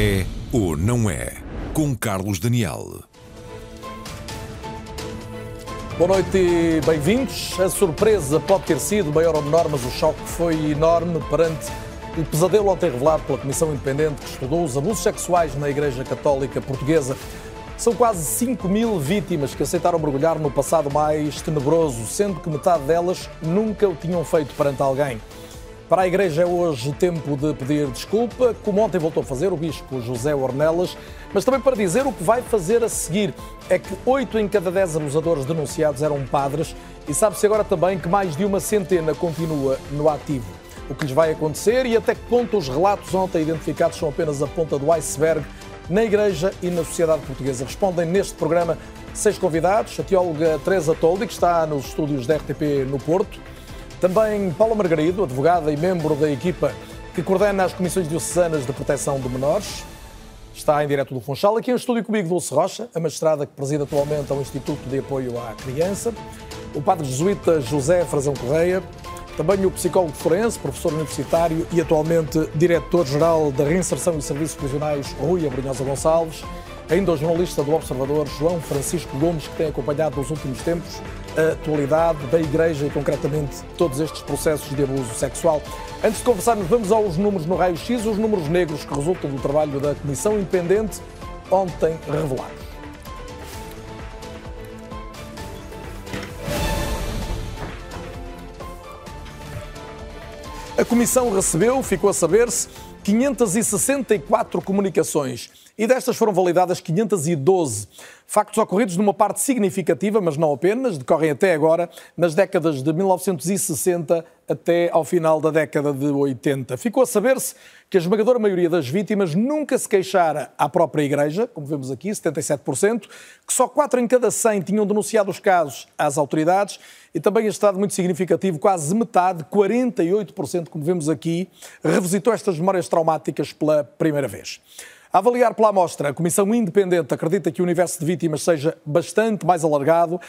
É ou não é? Com Carlos Daniel. Boa noite e bem-vindos. A surpresa pode ter sido maior ou menor, mas o choque foi enorme perante o pesadelo ontem revelado pela Comissão Independente que estudou os abusos sexuais na Igreja Católica Portuguesa. São quase 5 mil vítimas que aceitaram mergulhar no passado mais tenebroso, sendo que metade delas nunca o tinham feito perante alguém. Para a Igreja é hoje tempo de pedir desculpa, como ontem voltou a fazer o Bispo José Ornelas, mas também para dizer o que vai fazer a seguir. É que oito em cada dez abusadores denunciados eram padres e sabe-se agora também que mais de uma centena continua no ativo. O que lhes vai acontecer e até que ponto os relatos ontem identificados são apenas a ponta do iceberg na Igreja e na sociedade portuguesa. Respondem neste programa seis convidados, a teóloga Teresa Toldi, que está nos estúdios da RTP no Porto, também Paula Margarido, advogada e membro da equipa que coordena as Comissões Diocesanas de Proteção de Menores. Está em direto do Funchal. Aqui em estúdio comigo Dulce Rocha, a magistrada que preside atualmente ao Instituto de Apoio à Criança. O padre jesuíta José Frazão Correia. Também o psicólogo forense, professor universitário e atualmente diretor-geral da Reinserção e Serviços Prisionais, Rui Abrunhosa Gonçalves. Ainda o jornalista do Observador, João Francisco Gomes, que tem acompanhado nos últimos tempos a atualidade da Igreja e, concretamente, todos estes processos de abuso sexual. Antes de conversarmos, vamos aos números no raio-x, os números negros que resultam do trabalho da Comissão Independente, ontem revelados. A Comissão recebeu, ficou a saber-se, 564 comunicações e destas foram validadas 512. Factos ocorridos numa parte significativa, mas não apenas, decorrem até agora, nas décadas de 1960 até ao final da década de 80. Ficou a saber-se que a esmagadora maioria das vítimas nunca se queixara à própria Igreja, como vemos aqui, 77%, que só 4 em cada 100 tinham denunciado os casos às autoridades e também este dado muito significativo, quase metade, 48%, como vemos aqui, revisitou estas memórias traumáticas pela primeira vez. A avaliar pela amostra, a Comissão Independente acredita que o universo de vítimas seja bastante mais alargado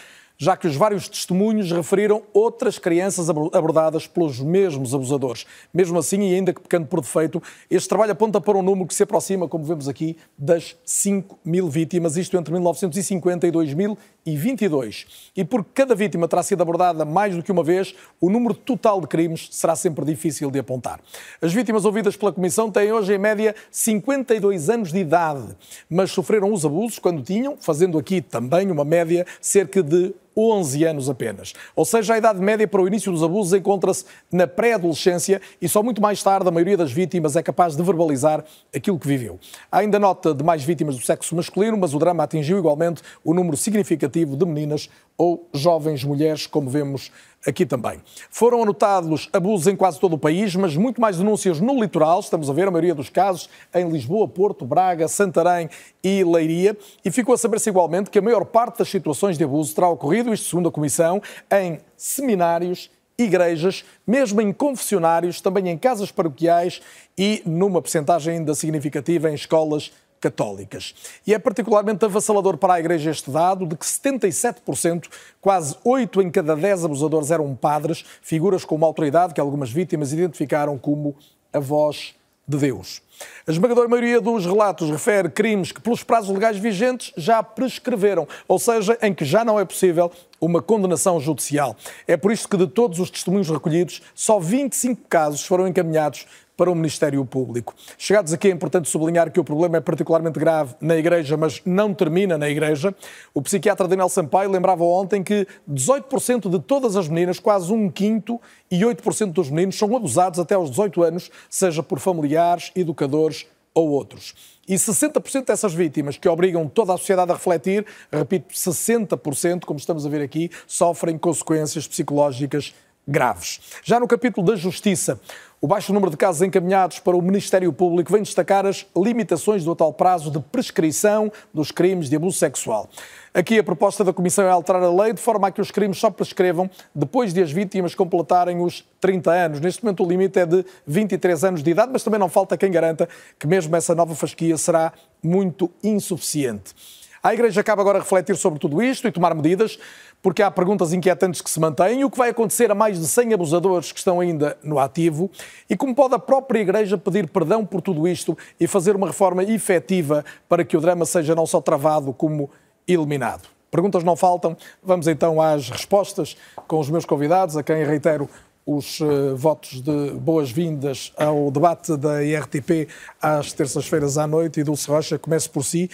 já que os vários testemunhos referiram outras crianças abordadas pelos mesmos abusadores. Mesmo assim, e ainda que pecando por defeito, este trabalho aponta para um número que se aproxima, como vemos aqui, das 5 mil vítimas, isto entre 1950 e 2022. E porque cada vítima terá sido abordada mais do que uma vez, o número total de crimes será sempre difícil de apontar. As vítimas ouvidas pela Comissão têm hoje, em média, 52 anos de idade, mas sofreram os abusos quando tinham, fazendo aqui também uma média, cerca de 11 anos apenas. Ou seja, a idade média para o início dos abusos encontra-se na pré-adolescência e só muito mais tarde a maioria das vítimas é capaz de verbalizar aquilo que viveu. Há ainda nota de mais vítimas do sexo masculino, mas o drama atingiu igualmente o número significativo de meninas ou jovens mulheres, como vemos aqui também. Foram anotados abusos em quase todo o país, mas muito mais denúncias no litoral, estamos a ver a maioria dos casos em Lisboa, Porto, Braga, Santarém e Leiria, e ficou a saber-se igualmente que a maior parte das situações de abuso terá ocorrido, isto segundo a Comissão, em seminários, igrejas, mesmo em confessionários, também em casas paroquiais e numa percentagem ainda significativa em escolas católicas. E é particularmente avassalador para a Igreja este dado de que 77%, quase 8 em cada 10 abusadores eram padres, figuras com uma autoridade que algumas vítimas identificaram como a voz de Deus. A esmagadora maioria dos relatos refere crimes que, pelos prazos legais vigentes, já prescreveram, ou seja, em que já não é possível uma condenação judicial. É por isto que, de todos os testemunhos recolhidos, só 25 casos foram encaminhados para o Ministério Público. Chegados aqui, é importante sublinhar que o problema é particularmente grave na Igreja, mas não termina na Igreja. O psiquiatra Daniel Sampaio lembrava ontem que 18% de todas as meninas, quase um quinto, e 8% dos meninos são abusados até aos 18 anos, seja por familiares, educadores ou outros. E 60% dessas vítimas que obrigam toda a sociedade a refletir, repito, 60%, como estamos a ver aqui, sofrem consequências psicológicas graves. Já no capítulo da Justiça, o baixo número de casos encaminhados para o Ministério Público vem destacar as limitações do atual prazo de prescrição dos crimes de abuso sexual. Aqui a proposta da Comissão é alterar a lei de forma a que os crimes só prescrevam depois de as vítimas completarem os 30 anos. Neste momento o limite é de 23 anos de idade, mas também não falta quem garanta que mesmo essa nova fasquia será muito insuficiente. A Igreja acaba agora a refletir sobre tudo isto e tomar medidas, porque há perguntas inquietantes que se mantêm. O que vai acontecer a mais de 100 abusadores que estão ainda no ativo? E como pode a própria Igreja pedir perdão por tudo isto e fazer uma reforma efetiva para que o drama seja não só travado, como eliminado? Perguntas não faltam. Vamos então às respostas com os meus convidados, a quem reitero os uh, votos de boas-vindas ao debate da IRTP às terças-feiras à noite. E Dulce Rocha, comece por si.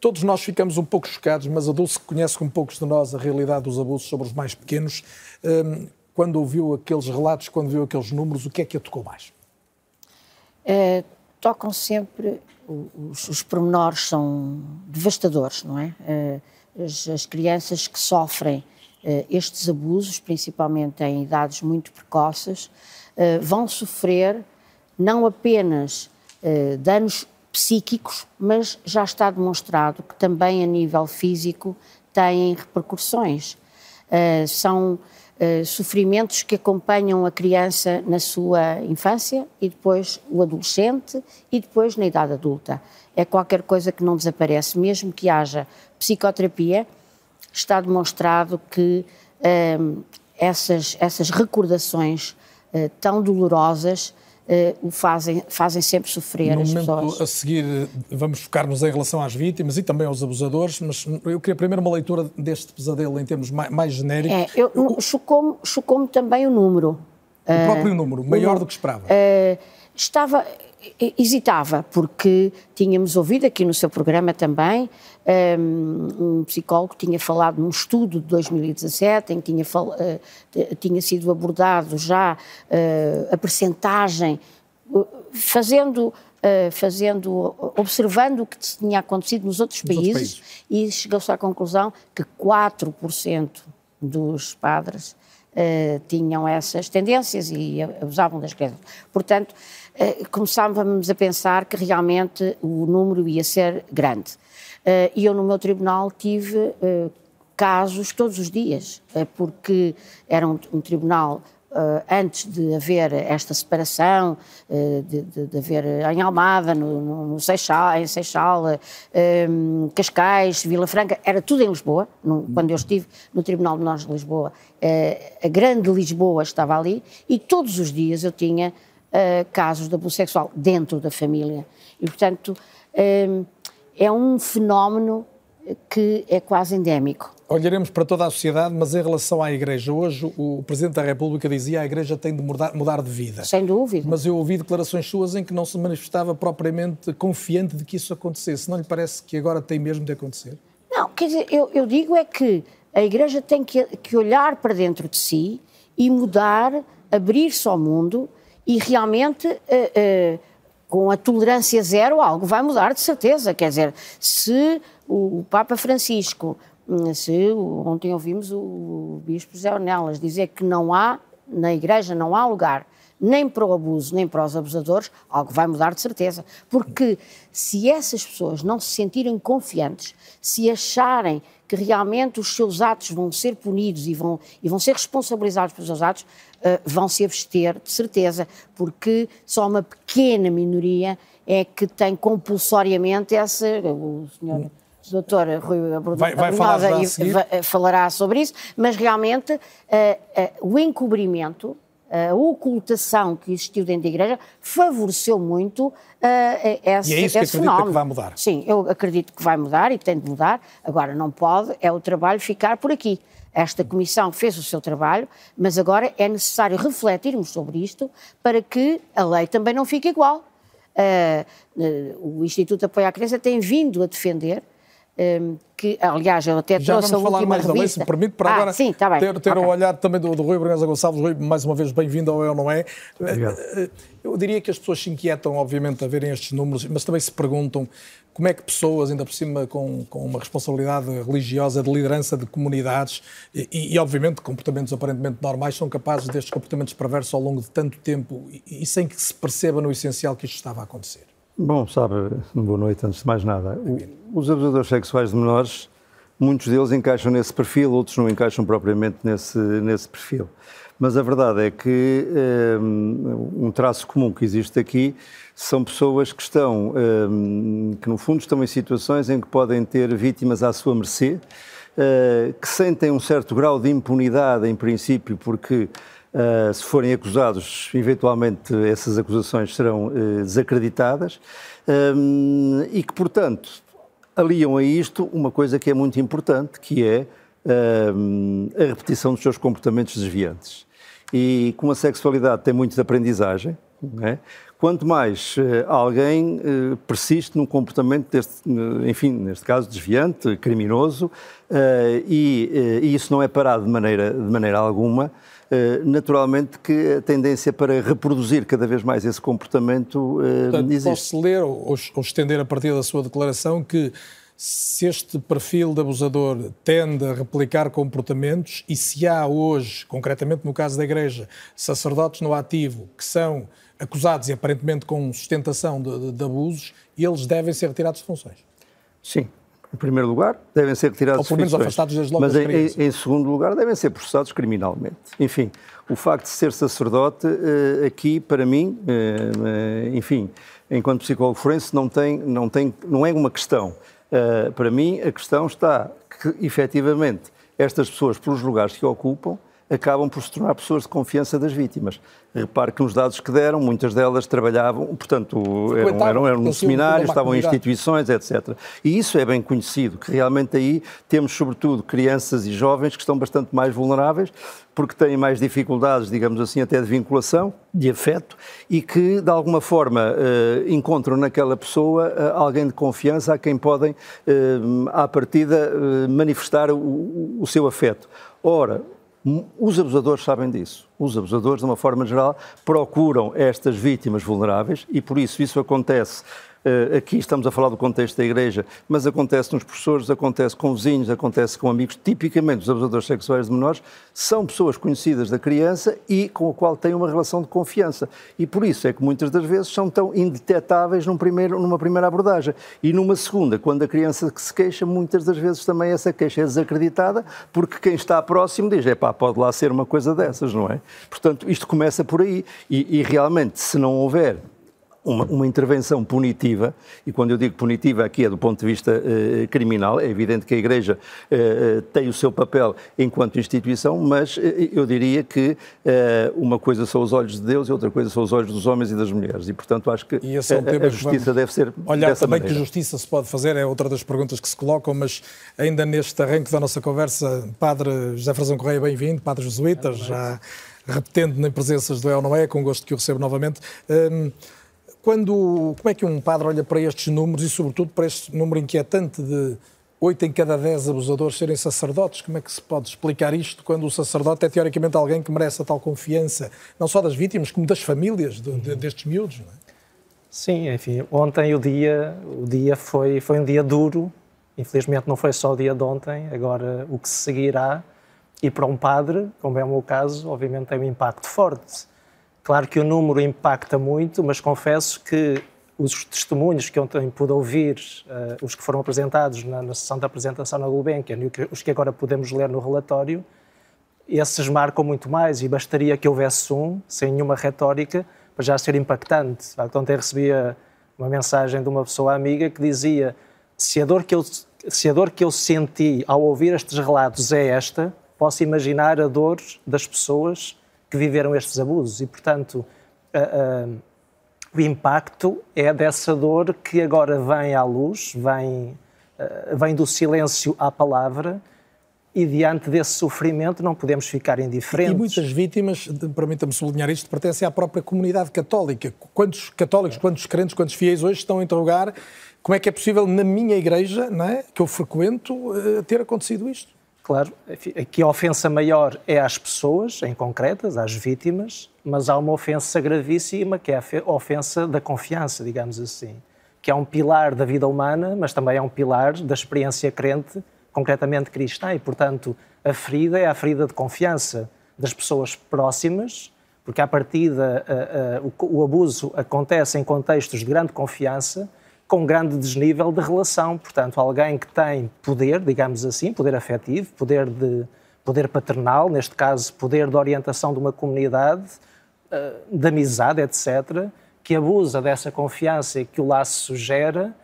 Todos nós ficamos um pouco chocados, mas a Dulce conhece como poucos de nós a realidade dos abusos sobre os mais pequenos. Um, quando ouviu aqueles relatos, quando viu aqueles números, o que é que a tocou mais? É, tocam sempre, os, os pormenores são devastadores, não é? é as, as crianças que sofrem estes abusos, principalmente em idades muito precoces, eh, vão sofrer não apenas eh, danos psíquicos, mas já está demonstrado que também a nível físico têm repercussões. São sofrimentos que acompanham a criança na sua infância e depois o adolescente e depois na idade adulta. É qualquer coisa que não desaparece, mesmo que haja psicoterapia, está demonstrado que um, essas, essas recordações uh, tão dolorosas uh, o fazem, fazem sempre sofrer no as momento pessoas. A seguir, vamos focar-nos em relação às vítimas e também aos abusadores, mas eu queria primeiro uma leitura deste pesadelo em termos mais, mais genéricos. É, eu, chocou-me, chocou também o número. O próprio número, maior do que esperava. Uh, estava, hesitava, porque tínhamos ouvido aqui no seu programa também um, um psicólogo tinha falado num estudo de 2017 em que tinha, uh, tinha sido abordado já uh, a percentagem, fazendo, fazendo, observando o que tinha acontecido nos outros, nos países, outros países, e chegou-se à conclusão que 4% dos padres tinham essas tendências e abusavam das crianças. Portanto, começávamos a pensar que realmente o número ia ser grande. Uh, e eu no meu tribunal tive uh, casos todos os dias, uh, porque era um, um tribunal antes de haver esta separação, de, de, de, haver em Almada, no, no, Seixal, em Seixal, um, Cascais, Vila Franca, era tudo em Lisboa. Quando eu estive no Tribunal de Nós de Lisboa, a grande Lisboa estava ali e todos os dias eu tinha casos de abuso sexual dentro da família. E, portanto, é um fenómeno que é quase endémico. Olharemos para toda a sociedade, mas em relação à Igreja, hoje o Presidente da República dizia que a Igreja tem de mudar, mudar, de vida. Sem dúvida. Mas eu ouvi declarações suas em que não se manifestava propriamente confiante de que isso acontecesse. Não lhe parece que agora tem mesmo de acontecer? Não, quer dizer, eu, eu digo é que a Igreja tem que, que olhar para dentro de si e mudar, abrir-se ao mundo e realmente. Uh, uh, com a tolerância zero, algo vai mudar de certeza. Quer dizer, se o Papa Francisco, hum, se ontem ouvimos o Bispo Zé Ornelas dizer que não há, na Igreja não há lugar nem para o abuso, nem para os abusadores, algo vai mudar de certeza. Porque se essas pessoas não se sentirem confiantes, se acharem que realmente os seus atos vão ser punidos e vão, e vão ser responsabilizados pelos seus atos, uh, vão se abster, de certeza, porque só uma pequena minoria é que tem compulsoriamente essa. O senhor. Doutor Rui vai, vai falar falará sobre isso, mas realmente uh, uh, o encobrimento a ocultação que existiu dentro da Igreja favoreceu muito uh, esse, e é isso que acredita fenómeno. que vai mudar? Sim, eu acredito que vai mudar e tem de mudar. Agora, não pode, é o trabalho ficar por aqui. Esta comissão fez o seu trabalho, mas agora é necessário refletirmos sobre isto para que a lei também não fique igual. Uh, uh, o Instituto de Apoio à Criança tem vindo a defender um, que, aliás, eu até Já trouxe vamos a falar mais revista. da lei, se me permite, para ah, agora sim, tá bem. ter, ter okay. o olhar também do, do Rui Bragança Gonçalves. Rui, mais uma vez, bem-vindo ao Eu Não É. Obrigado. Eu diria que as pessoas se inquietam, obviamente, a verem estes números, mas também se perguntam como é que pessoas, ainda por cima com, com uma responsabilidade religiosa de liderança de comunidades e, e, obviamente, comportamentos aparentemente normais, são capazes destes comportamentos perversos ao longo de tanto tempo e, e sem que se perceba no essencial que isto estava a acontecer. Bom, sabe, boa noite, antes de mais nada. O, os abusadores sexuais de menores muitos deles encaixam nesse perfil, outros não encaixam propriamente nesse, nesse perfil. Mas a verdade é que um, um traço comum que existe aqui são pessoas que estão, um, que no fundo estão em situações em que podem ter vítimas à sua mercê, uh, que sentem um certo grau de impunidade, em princípio, porque uh, se forem acusados, eventualmente essas acusações serão uh, desacreditadas, um, e que, portanto, aliam a isto uma coisa que é muito importante, que é a repetição dos seus comportamentos desviantes e como a sexualidade tem muito de aprendizagem, é? quanto mais uh, alguém uh, persiste num comportamento, deste, uh, enfim, neste caso desviante, criminoso, e, e, isso não é parado de maneira, de maneira alguma, naturalmente que a tendência para reproduzir cada vez mais esse comportamento Portanto, existe. Posso ler ou, ou estender a partir da sua declaração que se este perfil de abusador tende a replicar comportamentos e se há hoje, concretamente no caso da Igreja, sacerdotes no ativo que são acusados e aparentemente com sustentação de, de, de abusos, eles devem ser retirados de funções. Sim, em primeiro lugar, devem ser retirados Ou pelo menos afastados desde logo Mas em, em, segundo lugar, devem ser processados criminalmente. Enfim, o facto de ser sacerdote, eh, aqui, para mim, eh, eh, enfim, enquanto psicólogo forense, não, tem, não, tem, não é uma questão. Para mim, a questão está que, efetivamente, estas pessoas, pelos lugares que ocupam, acabam por se tornar pessoas de confiança das vítimas. Repare que nos dados que deram, muitas delas trabalhavam, portanto, eram, eram, eram no seminário, estavam em instituições, etc. E isso é bem conhecido, que realmente aí temos, sobretudo, crianças e jovens que estão bastante mais vulneráveis, porque têm mais dificuldades, digamos assim, até de vinculação, de afeto, e que, de alguma forma, eh, encontram naquela pessoa eh, alguém de confiança a quem podem, eh, à partida, manifestar o, o seu afeto. Ora, os abusadores sabem disso. Os abusadores, de uma forma geral, procuram estas vítimas vulneráveis e, por isso, isso acontece eh, aqui estamos a falar do contexto da igreja, mas acontece nos professores, acontece com vizinhos, acontece com amigos. Tipicamente, os abusadores sexuais de menores são pessoas conhecidas da criança e com a qual têm uma relação de confiança. E por isso é que muitas das vezes são tão indetetáveis num primeiro, numa primeira abordagem. E numa segunda, quando a criança se queixa, muitas das vezes também essa queixa é desacreditada, porque quem está próximo diz: é pá, pode lá ser uma coisa dessas, não é? Portanto, isto começa por aí. E, e realmente, se não houver uma, uma, intervenção punitiva, e quando eu digo punitiva aqui é do ponto de vista eh, criminal, é evidente que a Igreja eh, tem o seu papel enquanto instituição, mas eh, eu diria que uma coisa são os olhos de Deus e outra coisa são os olhos dos homens e das mulheres, e portanto acho que é um a, a, justiça deve ser Olhar dessa também maneira. que justiça se pode fazer, é outra das perguntas que se colocam, mas ainda neste arranque da nossa conversa, Padre José Frazão Correia, bem-vindo, Padre Jesuíta, já repetendo em presenças do El Noé, com gosto que o recebo novamente. Um, quando, como é que um padre olha para estes números e, sobretudo, para este número inquietante de 8 em cada 10 abusadores serem sacerdotes? Como é que se pode explicar isto quando o sacerdote é, teoricamente, alguém que merece a tal confiança, não só das vítimas, como das famílias de, de, destes miúdos? Não é? Sim, enfim, ontem o dia, o dia foi, foi um dia duro. Infelizmente não foi só o dia de ontem, agora o que se seguirá. E para um padre, como é o meu caso, obviamente tem um impacto forte Claro que o número impacta muito, mas confesso que os testemunhos que ontem pude ouvir, uh, os que foram apresentados na, na, sessão da apresentação na Gulbenkian e os que agora podemos ler no relatório, esses marcam muito mais e bastaria que houvesse um, sem nenhuma retórica, para já ser impactante. Ontem recebia uma mensagem de uma pessoa amiga que dizia se a dor que eu, se a dor que eu senti ao ouvir estes relatos é esta, posso imaginar a dor das pessoas que viveram estes abusos e, portanto, uh, uh, o impacto é dessa dor que agora vem à luz, vem, uh, vem do silêncio à palavra e diante desse sofrimento não podemos ficar indiferentes. E muitas vítimas, permita-me sublinhar isto, pertencem à própria comunidade católica. Quantos católicos, quantos crentes, quantos fiéis hoje estão a interrogar como é que é possível na minha igreja, não é, que eu frequento, ter acontecido isto? Claro, aqui a ofensa maior é às pessoas, em concretas, às vítimas, mas há uma ofensa gravíssima que é a ofensa da confiança, digamos assim, que é um pilar da vida humana, mas também é um pilar da experiência crente, concretamente cristã, e portanto a ferida é a ferida de confiança das pessoas próximas, porque à partida a, a, o, o abuso acontece em contextos de grande confiança, com grande desnível de relação. Portanto, alguém que tem poder, digamos assim, poder afetivo, poder, de, poder paternal, neste caso, poder de orientação de uma comunidade, eh, de amizade, etc., que abusa dessa confiança que o laço gera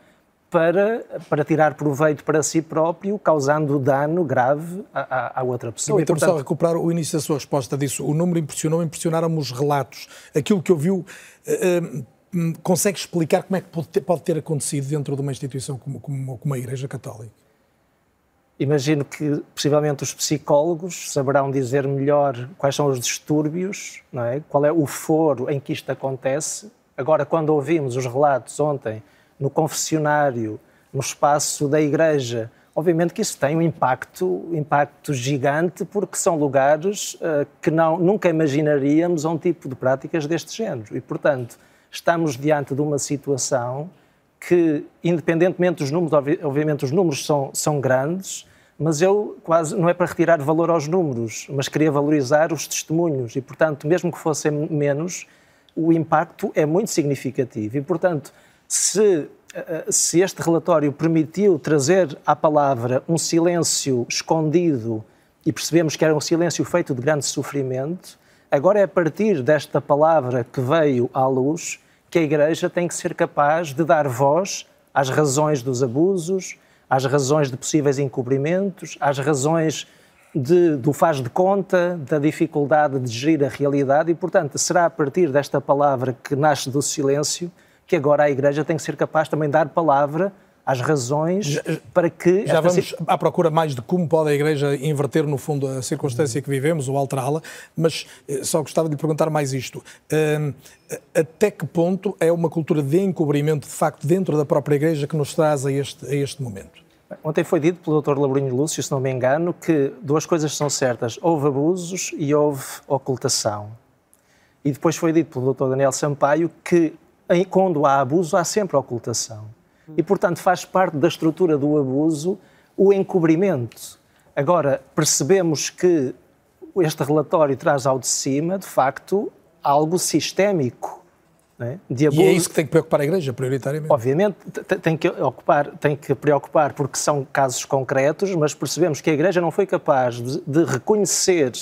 para, para tirar proveito para si próprio, causando dano grave à, à outra pessoa. Permita-me portanto... só recuperar o início da sua resposta disso. O número impressionou, impressionaram-me os relatos. Aquilo que ouviu, uh, uh, consegue explicar como é que pode ter, pode ter, acontecido dentro de uma instituição como, como, como a Igreja Católica? Imagino que, possivelmente, os psicólogos saberão dizer melhor quais são os distúrbios, não é? qual é o foro em que isto acontece. Agora, quando ouvimos os relatos ontem no confessionário, no espaço da igreja. Obviamente que isso tem um impacto, impacto gigante, porque são lugares uh, que não, nunca imaginaríamos um tipo de práticas deste género. E, portanto, estamos diante de uma situação que, independentemente dos números, obviamente os números são, são grandes, mas eu quase, não é para retirar valor aos números, mas queria valorizar os testemunhos. E, portanto, mesmo que fossem menos, o impacto é muito significativo. E, portanto, se, eh, se este relatório permitiu trazer à palavra um silêncio escondido e percebemos que era um silêncio feito de grande sofrimento, agora é a partir desta palavra que veio à luz que a Igreja tem que ser capaz de dar voz às razões dos abusos, às razões de possíveis encobrimentos, às razões de, do faz de conta, da dificuldade de gerir a realidade e, portanto, será a partir desta palavra que nasce do silêncio que agora a Igreja tem que ser capaz também de dar palavra às razões já, para que... Já vamos à procura mais de como pode a Igreja inverter, no fundo, a circunstância que vivemos ou alterá-la, mas eh, só gostava de lhe perguntar mais isto. Uh, até que ponto é uma cultura de encobrimento, de facto, dentro da própria Igreja que nos traz a este, a este momento? Ontem foi dito pelo Dr. Labrinho Lúcio, se não me engano, que duas coisas são certas: houve abusos e houve ocultação. E depois foi dito pelo Dr. Daniel Sampaio que quando há abuso, há sempre ocultação. E, portanto, faz parte da estrutura do abuso o encobrimento. Agora, percebemos que este relatório traz ao de cima, de facto, algo sistémico. É? De abuso. E é isso que tem que preocupar a Igreja, prioritariamente. Obviamente, tem que, ocupar, tem que preocupar porque são casos concretos, mas percebemos que a Igreja não foi capaz de, de reconhecer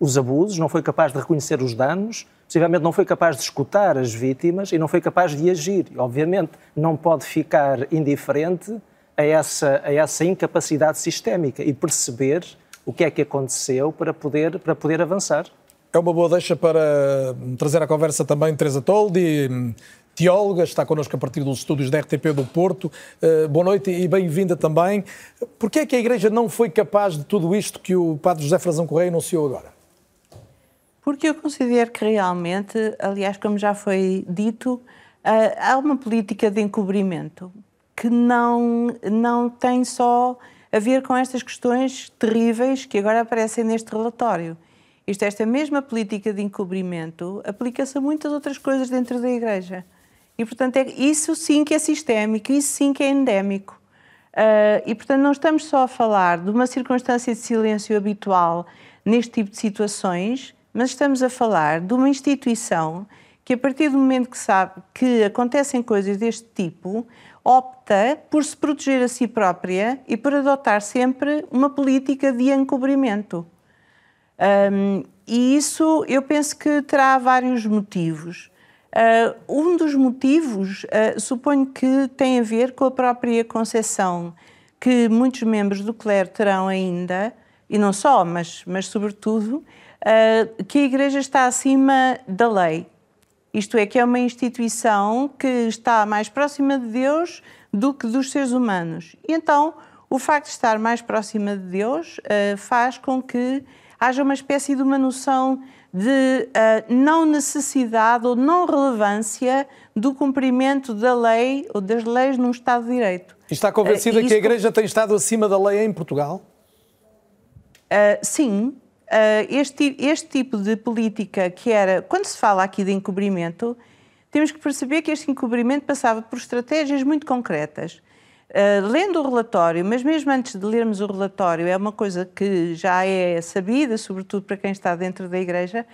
os abusos, não foi capaz de reconhecer os danos, possivelmente não foi capaz de escutar as vítimas e não foi capaz de agir. Obviamente, não pode ficar indiferente a essa, a essa incapacidade sistémica e perceber o que é que aconteceu para poder, para poder avançar. É uma boa deixa para trazer à conversa também Teresa Toldi, teóloga, está connosco a partir dos estúdios da RTP do Porto. Uh, boa noite e bem-vinda também. Por que é que a Igreja não foi capaz de tudo isto que o Padre José Frazão Correia anunciou agora? Porque eu considero que realmente, aliás, como já foi dito, há uma política de encobrimento que não, não tem só a ver com estas questões terríveis que agora aparecem neste relatório. Isto, esta mesma política de encobrimento aplica-se a muitas outras coisas dentro da Igreja. E, portanto, é, isso sim que é sistémico, isso sim que é endémico. Uh, e, portanto, não estamos só a falar de uma circunstância de silêncio habitual neste tipo de situações, mas estamos a falar de uma instituição que, a partir do momento que sabe que acontecem coisas deste tipo, opta por se proteger a si própria e por adotar sempre uma política de encobrimento. Um, e isso eu penso que terá vários motivos. Uh, um dos motivos, uh, suponho que tem a ver com a própria concepção que muitos membros do clero terão ainda, e não só, mas, mas sobretudo, uh, que a Igreja está acima da lei. Isto é, que é uma instituição que está mais próxima de Deus do que dos seres humanos. E então, o facto de estar mais próxima de Deus uh, faz com que haja uma espécie de uma noção de uh, não necessidade ou não relevância do cumprimento da lei ou das leis num Estado de Direito. E está convencida uh, que a Igreja tem estado acima da lei em Portugal? Sim, este, este tipo de política que era, quando se fala aqui de encobrimento, temos que perceber que este encobrimento passava por estratégias muito concretas. Uh, lendo o relatório, mas mesmo antes de lermos o relatório, é uma coisa que já é sabida, sobretudo para quem está dentro da Igreja,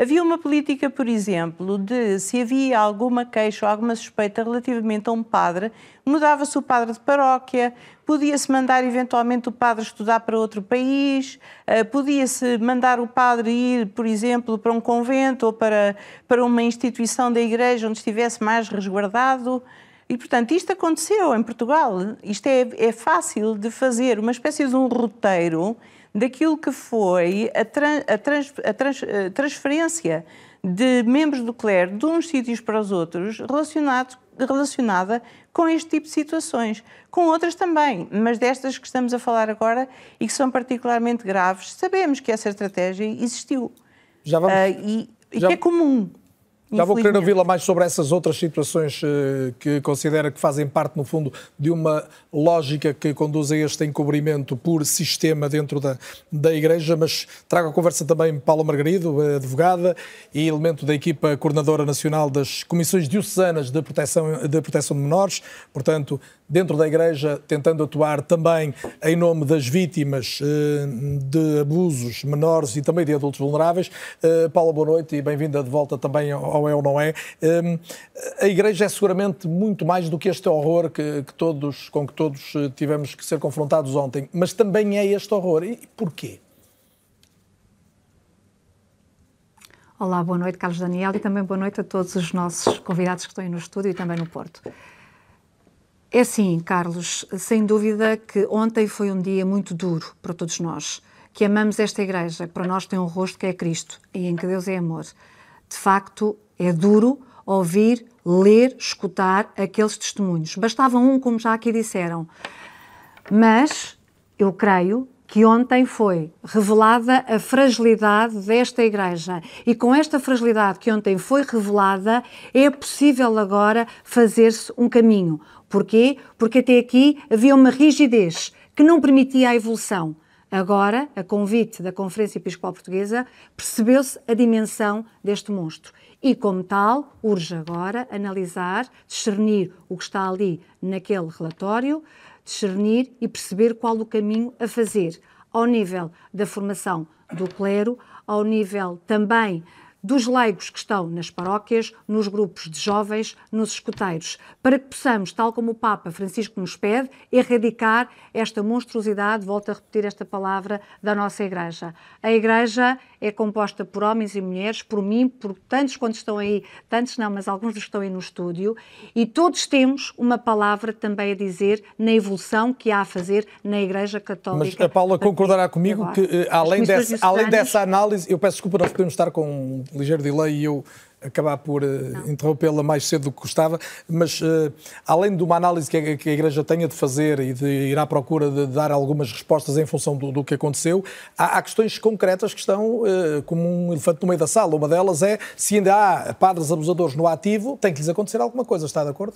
Havia uma política, por exemplo, de se havia alguma queixa ou alguma suspeita relativamente a um padre, mudava-se o padre de paróquia, podia-se mandar eventualmente o padre estudar para outro país, eh, podia-se mandar o padre ir, por exemplo, para um convento ou para, para uma instituição da igreja onde estivesse mais resguardado. E, portanto, isto aconteceu em Portugal. Isto é, é fácil de fazer uma espécie de um roteiro daquilo que foi a, a, trans, a, trans, a transferência de membros do clero de uns sítios para os outros relacionado, relacionada com este tipo de situações. Com outras também, mas destas que estamos a falar agora e que são particularmente graves, sabemos que essa estratégia existiu. Já vamos, uh, e, e já... que é comum. Já vou querer ouvi-la mais sobre essas outras situações uh, que considera que fazem parte, no fundo, de uma lógica que conduz a este encobrimento por sistema dentro da, da Igreja, mas trago a conversa também Paula Margarido, advogada e elemento da equipa coordenadora nacional das Comissões Diocesanas de Proteção de, proteção de Menores, portanto, dentro da Igreja, tentando atuar também em nome das vítimas uh, de abusos menores e também de adultos vulneráveis. Uh, Paula, boa noite e bem-vinda de volta também ao É ou Não É. a Igreja é seguramente muito mais do que este horror que, que todos, com que todos eh, tivemos que ser confrontados ontem, mas também é este horror. E porquê? Olá, boa noite, Carlos Daniel, e também boa noite a todos os nossos convidados que estão aí no estúdio e também no Porto. É sim, Carlos, sem dúvida que ontem foi um dia muito duro para todos nós, que amamos esta igreja, que para nós tem um rosto que é Cristo e em que Deus é amor. De facto, é duro ouvir ler, escutar aqueles testemunhos. Bastava um, como já aqui disseram. Mas eu creio que ontem foi revelada a fragilidade desta Igreja. E com esta fragilidade que ontem foi revelada, é possível agora fazer-se um caminho. Porquê? Porque até aqui havia uma rigidez que não permitia a evolução. Agora, a convite da Conferência Episcopal Portuguesa, percebeu-se a dimensão deste monstro e, como tal, urge agora analisar, discernir o que está ali naquele relatório, discernir e perceber qual o caminho a fazer, ao nível da formação do clero, ao nível também dos leigos que estão nas paróquias, nos grupos de jovens, nos escuteiros, para que possamos, tal como o Papa Francisco nos pede, erradicar esta monstruosidade, volto a repetir esta palavra, da nossa Igreja. A Igreja é composta por homens e mulheres, por mim, por tantos quantos estão aí, tantos não, mas alguns dos que estão aí no estúdio, e todos temos uma palavra também a dizer na evolução que há a fazer na Igreja Católica. Mas a Paula concordará comigo agora. que, eh, além, desse, além dessa análise, eu peço desculpa, nós podemos estar com ligeiro delay e eu acabar por uh, interrompê-la mais cedo do que gostava, mas uh, além de uma análise que a, que a, Igreja tenha de fazer e de ir à procura de dar algumas respostas em função do, do que aconteceu, há, há, questões concretas que estão uh, como um elefante no meio da sala. Uma delas é se ainda há padres abusadores no ativo, tem que lhes acontecer alguma coisa. Está de acordo?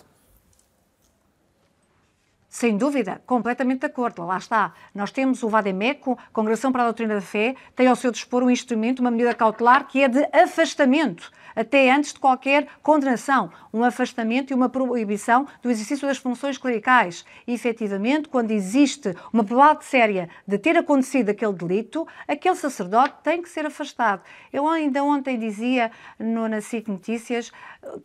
Sem dúvida, completamente de acordo. Lá está. Nós temos o VADEMECO, Congregação para a Doutrina da Fé, tem ao seu dispor um instrumento, uma medida cautelar que é de afastamento até antes de qualquer condenação, um afastamento e uma proibição do exercício das funções clericais. E, efetivamente, quando existe uma probabilidade séria de ter acontecido aquele delito, aquele sacerdote tem que ser afastado. Eu ainda ontem dizia no, na Notícias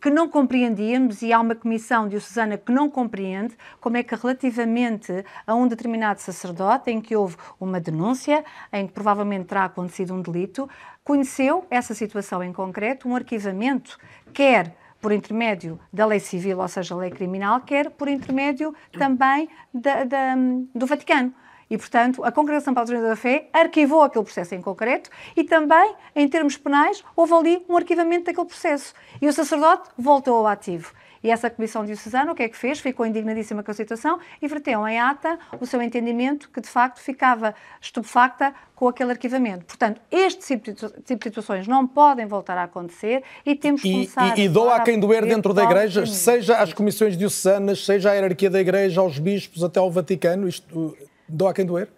que não compreendíamos, e há uma comissão diocesana que não compreende, como é que relativamente a um determinado sacerdote em que houve uma denúncia, em que provavelmente terá acontecido um delito, conheceu essa situação em concreto, um arquivamento, quer por intermédio da lei civil, ou seja, lei criminal, quer por intermédio também da, da, do Vaticano. E, portanto, a Congregação para a Doutrina da Fé arquivou aquele processo em concreto e também, em termos penais, houve ali um arquivamento daquele processo. E o sacerdote voltou ao ativo. E essa Comissão Diocesana o que é que fez? Ficou indignadíssima com a situação e verteu em ata o seu entendimento que, de facto, ficava estupefacta com aquele arquivamento. Portanto, este tipo de situações não podem voltar a acontecer e temos que começar... E, e, e dou a quem doer dentro da Igreja, seja às comissões diocesanas, seja à hierarquia da Igreja, aos bispos, até ao Vaticano, isto dou a quem doer?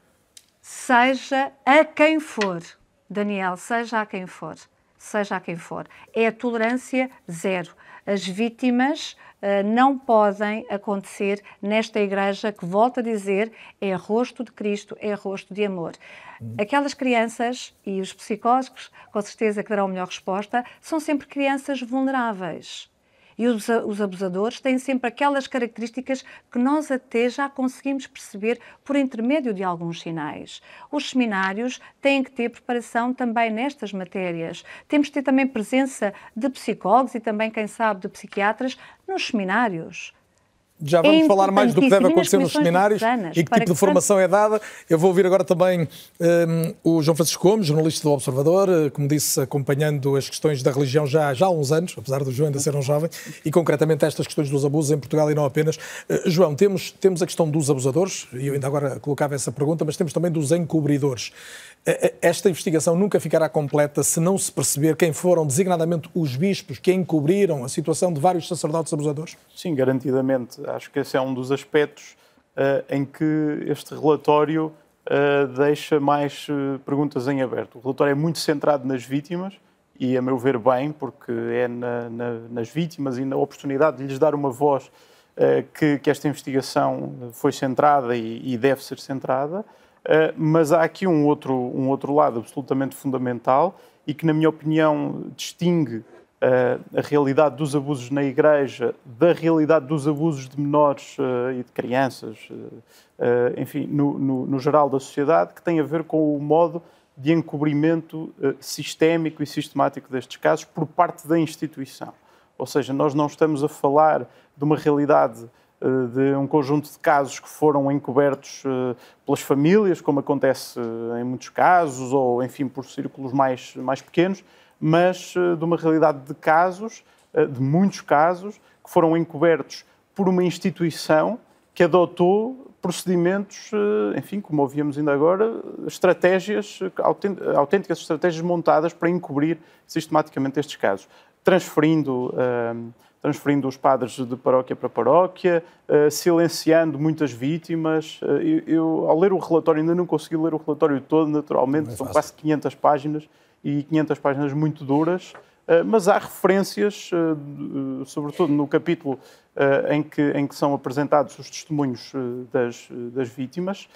Seja a quem for, Daniel, seja a quem for seja a quem for. É a tolerância zero. As vítimas uh, não podem acontecer nesta igreja que, volto a dizer, é rosto de Cristo, é rosto de amor. Aquelas crianças e os psicólogos, com certeza que darão a melhor resposta, são sempre crianças vulneráveis. E os, os, abusadores têm sempre aquelas características que nós até já conseguimos perceber por intermédio de alguns sinais. Os seminários têm que ter preparação também nestas matérias. Temos que ter também presença de psicólogos e também, quem sabe, de psiquiatras nos seminários. Já vamos é falar mais do que deve acontecer nos seminários e que tipo de formação é dada. Eu vou ouvir agora também um, o João Francisco Gomes, jornalista do Observador, eh, como disse, acompanhando as questões da religião já, já há uns anos, apesar do João ainda ser um jovem, e concretamente estas questões dos abusos em Portugal e não apenas. Uh, João, temos, temos a questão dos abusadores, e eu ainda agora colocava essa pergunta, mas temos também dos encobridores. Esta investigação nunca ficará completa se não se perceber quem foram designadamente os bispos que encobriram a situação de vários sacerdotes abusadores? Sim, garantidamente. Acho que esse é um dos aspectos uh, em que este relatório uh, deixa mais uh, perguntas em aberto. O relatório é muito centrado nas vítimas e, a meu ver, bem, porque é na, na, nas vítimas e na oportunidade de lhes dar uma voz que, que, esta investigação foi centrada e, e deve ser centrada. Eh, mas há aqui um outro, um outro lado absolutamente fundamental e que, na minha opinião, distingue eh, a realidade dos abusos na Igreja da realidade dos abusos de menores eh, e de crianças, enfim, no, no, no, geral da sociedade, que tem a ver com o modo de encobrimento sistémico e sistemático destes casos por parte da instituição. Ou seja, nós não estamos a falar de uma realidade de um conjunto de casos que foram encobertos eh, pelas famílias, como acontece eh, em muitos casos, ou enfim, por círculos mais, mais pequenos, mas de uma realidade de casos, de muitos casos, que foram encobertos por uma instituição que adotou procedimentos, enfim, como ouvíamos ainda agora, estratégias, autênticas estratégias montadas para encobrir sistematicamente estes casos, transferindo transferindo os padres de paróquia para paróquia, uh, silenciando muitas vítimas. Uh, eu, eu, ao ler o relatório, ainda não consegui ler o relatório todo, naturalmente, é são quase 500 páginas e 500 páginas muito duras, uh, mas há referências, sobretudo no capítulo em que, em, que, são apresentados os testemunhos das, das vítimas,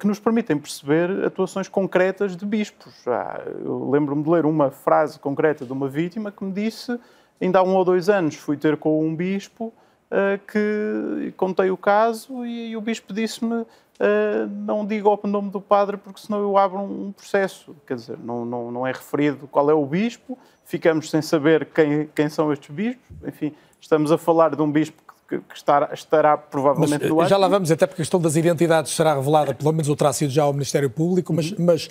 que nos permitem perceber atuações concretas de bispos. Ah, eu lembro-me de ler uma frase concreta de uma vítima que me disse Ainda há um ou dois anos fui ter com um bispo uh, que contei o caso e, e o bispo disse-me uh, não diga o nome do padre porque senão eu abro um processo. Quer dizer, não, não, não é referido qual é o bispo, ficamos sem saber quem, quem são estes bispos. Enfim, estamos a falar de um bispo que, que estará, estará, provavelmente mas, no Já lá vamos, até porque a questão das identidades será revelada, pelo menos o terá sido já ao Ministério Público, mas, uhum. mas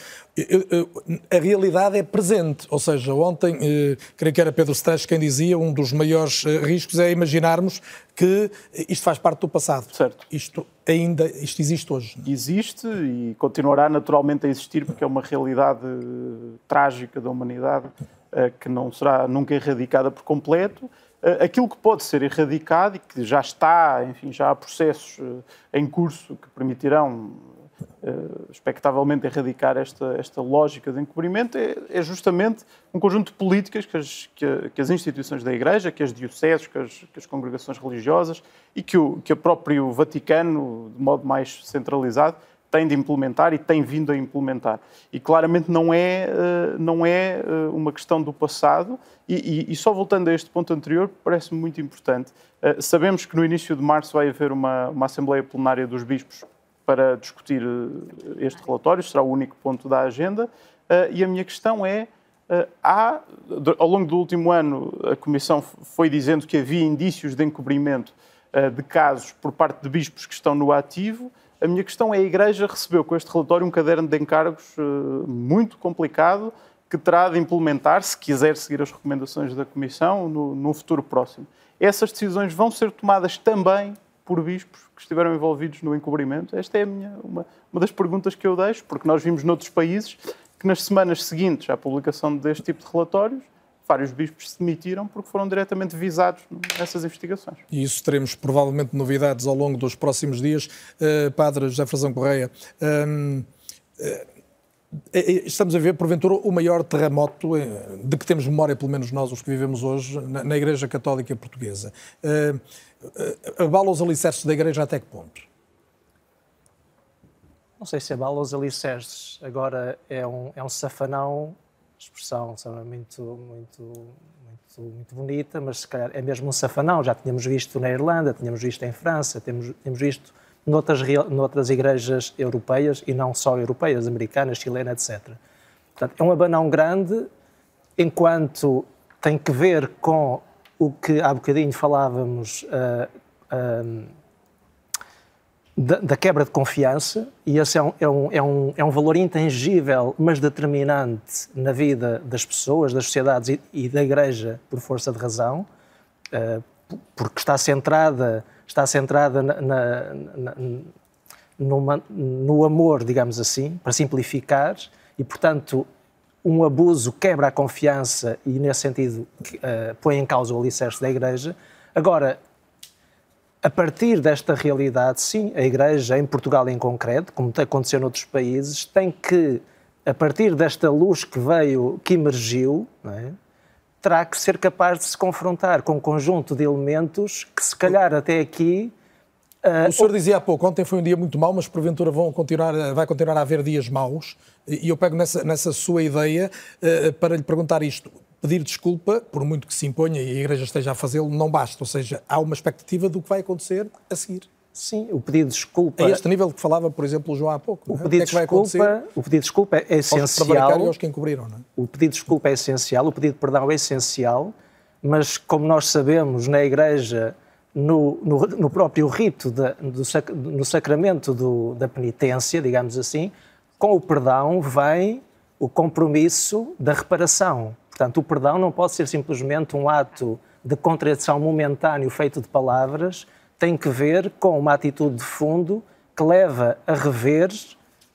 a realidade é presente. Ou seja, ontem, eh, creio que era Pedro Stresch quem dizia, um dos maiores eh, riscos é imaginarmos que isto faz parte do passado. Certo. Isto ainda isto existe hoje. Não? Existe e continuará naturalmente a existir porque é uma realidade trágica da humanidade eh, que não será nunca erradicada por completo eh, aquilo que pode ser erradicado e que já está, enfim, já há processos eh, em curso que permitirão Uh, expectavelmente erradicar esta, esta lógica de encobrimento é, é justamente um conjunto de políticas que as, que as, instituições da Igreja, que as dioceses, que as, que as congregações religiosas e que o, que o próprio Vaticano, de modo mais centralizado, tem de implementar e tem vindo a implementar. E claramente não é, eh, não é eh, uma questão do passado. E, e, e só voltando a este ponto anterior, parece-me muito importante. Eh, sabemos que no início de março vai haver uma, uma Assembleia Plenária dos Bispos para discutir este relatório, será o único ponto da agenda. E a minha questão é: há, ao longo do último ano, a Comissão foi dizendo que havia indícios de encobrimento de casos por parte de bispos que estão no ativo. A minha questão é: a Igreja recebeu com este relatório um caderno de encargos uh, muito complicado que terá de implementar, se quiser seguir as recomendações da Comissão, no, no futuro próximo. Essas decisões vão ser tomadas também por bispos que estiveram envolvidos no encobrimento? Esta é a minha, uma, uma das perguntas que eu deixo, porque nós vimos noutros países que nas semanas seguintes à publicação deste tipo de relatórios, vários bispos se demitiram porque foram diretamente visados nessas investigações. E isso teremos provavelmente novidades ao longo dos próximos dias. Uh, padre José Frazão Correia, um, uh, Estamos a ver, porventura, o maior terremoto de que temos memória, pelo menos nós, os que vivemos hoje, na Igreja Católica Portuguesa. Abala os alicerces da Igreja até que ponto? Não sei se abala os alicerces. Agora é um, é um safanão, expressão muito, muito, muito, muito bonita, mas se calhar é mesmo um safanão. Já tínhamos visto na Irlanda, tínhamos visto em França, temos, temos visto noutras, noutras igrejas europeias e não só europeias, americanas, chilenas, etc. Portanto, é um abanão grande, enquanto tem que ver com o que há bocadinho falávamos uh, uh, da, da, quebra de confiança, e esse é um, é, um, é, um, é um valor intangível, mas determinante na vida das pessoas, das sociedades e, e da Igreja, por força de razão, uh, porque está centrada está centrada na, na, na, numa, no amor, digamos assim, para simplificar, e, portanto, um abuso quebra a confiança e, nesse sentido, uh, põe em causa o alicerce da Igreja. Agora, a partir desta realidade, sim, a Igreja, em Portugal em concreto, como aconteceu noutros países, tem que, a partir desta luz que veio, que emergiu, é? terá que ser capaz de se confrontar com um conjunto de elementos que, se calhar, até aqui. Uh, o senhor dizia há pouco, ontem foi um dia muito mau, mas porventura vão continuar, vai continuar a haver dias maus. E eu pego nessa, nessa sua ideia uh, para lhe perguntar isto. Pedir desculpa, por muito que se imponha e a Igreja esteja a fazê-lo, não basta. Ou seja, há uma expectativa do que vai acontecer a seguir. Sim, o pedido de desculpa. A este nível que falava, por exemplo, o João há pouco. O, é? pedido, é de desculpa, o pedido de desculpa é essencial. Aos aos que encobriram, não é? O pedido de desculpa é essencial, o pedido de perdão é essencial, mas como nós sabemos, na Igreja, no, no, no próprio rito, do, no sacramento do, da penitência, digamos assim, com o perdão vem o compromisso da reparação. Portanto, o perdão não pode ser simplesmente um ato de contradição momentâneo feito de palavras tem que ver com uma atitude de fundo que leva a rever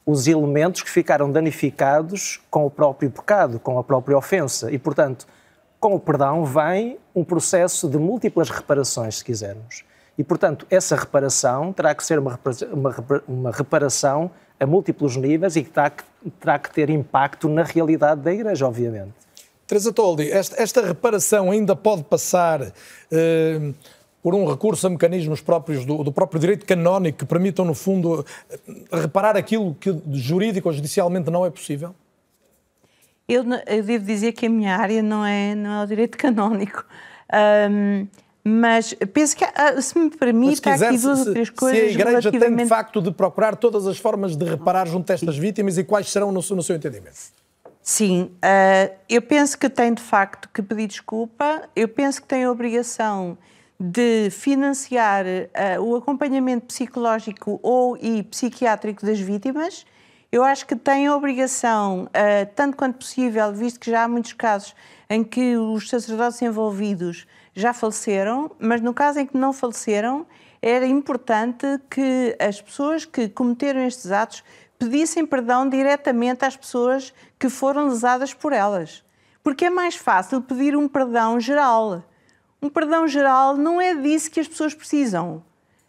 os elementos que ficaram danificados com o próprio pecado, com a própria ofensa. E, portanto, com o perdão vem um processo de múltiplas reparações, se quisermos. E, portanto, essa reparação terá que ser uma, uma, reparação a múltiplos níveis e que terá, que terá que ter impacto na realidade da Igreja, obviamente. Teresa Toldi, esta, esta reparação ainda pode passar. Uh por um recurso a mecanismos próprios do, do, próprio direito canónico que permitam, no fundo, reparar aquilo que jurídico ou judicialmente não é possível? Eu, eu devo dizer que a minha área não é, não é o direito canónico. Um, mas penso que, se me permite, há aqui duas ou três coisas. Se a Igreja relativamente... tem, de facto, de procurar todas as formas de reparar junto a estas vítimas e quais serão, no, no seu entendimento? Sim, uh, eu penso que tem, de facto, que pedir desculpa. Eu penso que tem a obrigação de financiar uh, o acompanhamento psicológico ou e psiquiátrico das vítimas. Eu acho que tem a obrigação, uh, tanto quanto possível, visto que já há muitos casos em que os sacerdotes envolvidos já faleceram, mas no caso em que não faleceram, era importante que as pessoas que cometeram estes atos pedissem perdão diretamente às pessoas que foram lesadas por elas. Porque é mais fácil pedir um perdão geral um perdão geral não é disso que as pessoas precisam.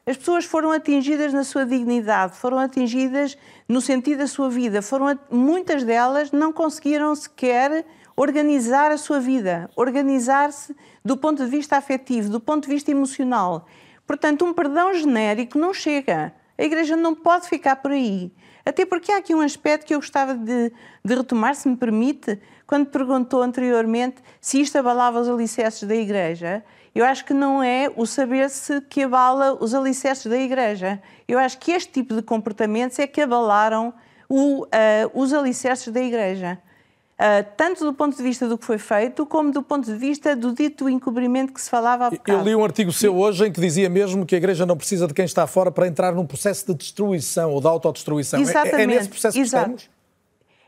As pessoas foram atingidas na sua dignidade, foram atingidas no sentido da sua vida, foram muitas delas não conseguiram sequer organizar a sua vida, organizar-se do ponto de vista afetivo, do ponto de vista emocional. Portanto, um perdão genérico não chega. A Igreja não pode ficar por aí. Até porque há aqui um aspecto que eu gostava de, de retomar, se me permite, quando perguntou anteriormente se isto abalava os alicerces da Igreja, eu acho que não é o saber-se que abala os alicerces da Igreja. Eu acho que este tipo de comportamentos é que abalaram o, uh, os alicerces da Igreja. Uh, tanto do ponto de vista do que foi feito, como do ponto de vista do dito encobrimento que se falava há bocado. Eu li um artigo seu hoje em que dizia mesmo que a Igreja não precisa de quem está fora para entrar num processo de destruição ou de autodestruição. Exatamente. É, é nesse processo que Exato. estamos?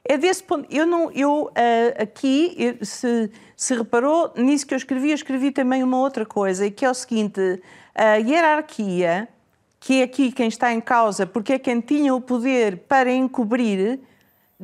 É desse ponto. Eu não, eu uh, aqui, eu, se, se reparou nisso que eu escrevi, eu escrevi também uma outra coisa, que é o seguinte: a hierarquia, que é aqui quem está em causa, porque é quem tinha o poder para encobrir,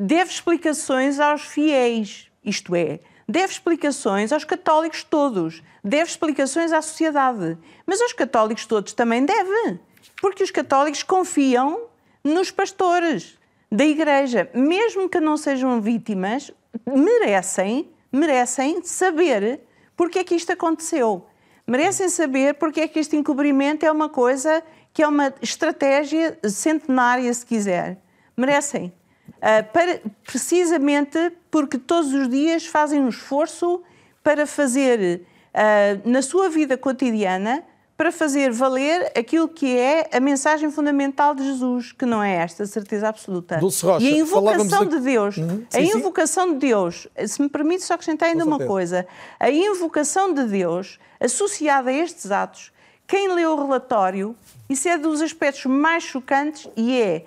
deve explicações aos fiéis, isto é, deve explicações aos católicos todos, deve explicações à sociedade. Mas aos católicos todos também deve, porque os católicos confiam nos pastores da Igreja, mesmo que não sejam vítimas, merecem, merecem saber porque é que isto aconteceu. Merecem saber porque é que este encobrimento é uma coisa que é uma estratégia centenária, se quiser. Merecem. Uh, para, precisamente porque todos os dias fazem um esforço para fazer, uh, na sua vida cotidiana, para fazer valer aquilo que é a mensagem fundamental de Jesus, que não é esta, certeza absoluta. Dulce Rocha, e a invocação de... de Deus, uhum. a sim, invocação sim. de Deus, se me permite só acrescentar ainda uma coisa, a invocação de Deus associada a estes atos, quem lê o relatório, isso é dos aspectos mais chocantes e é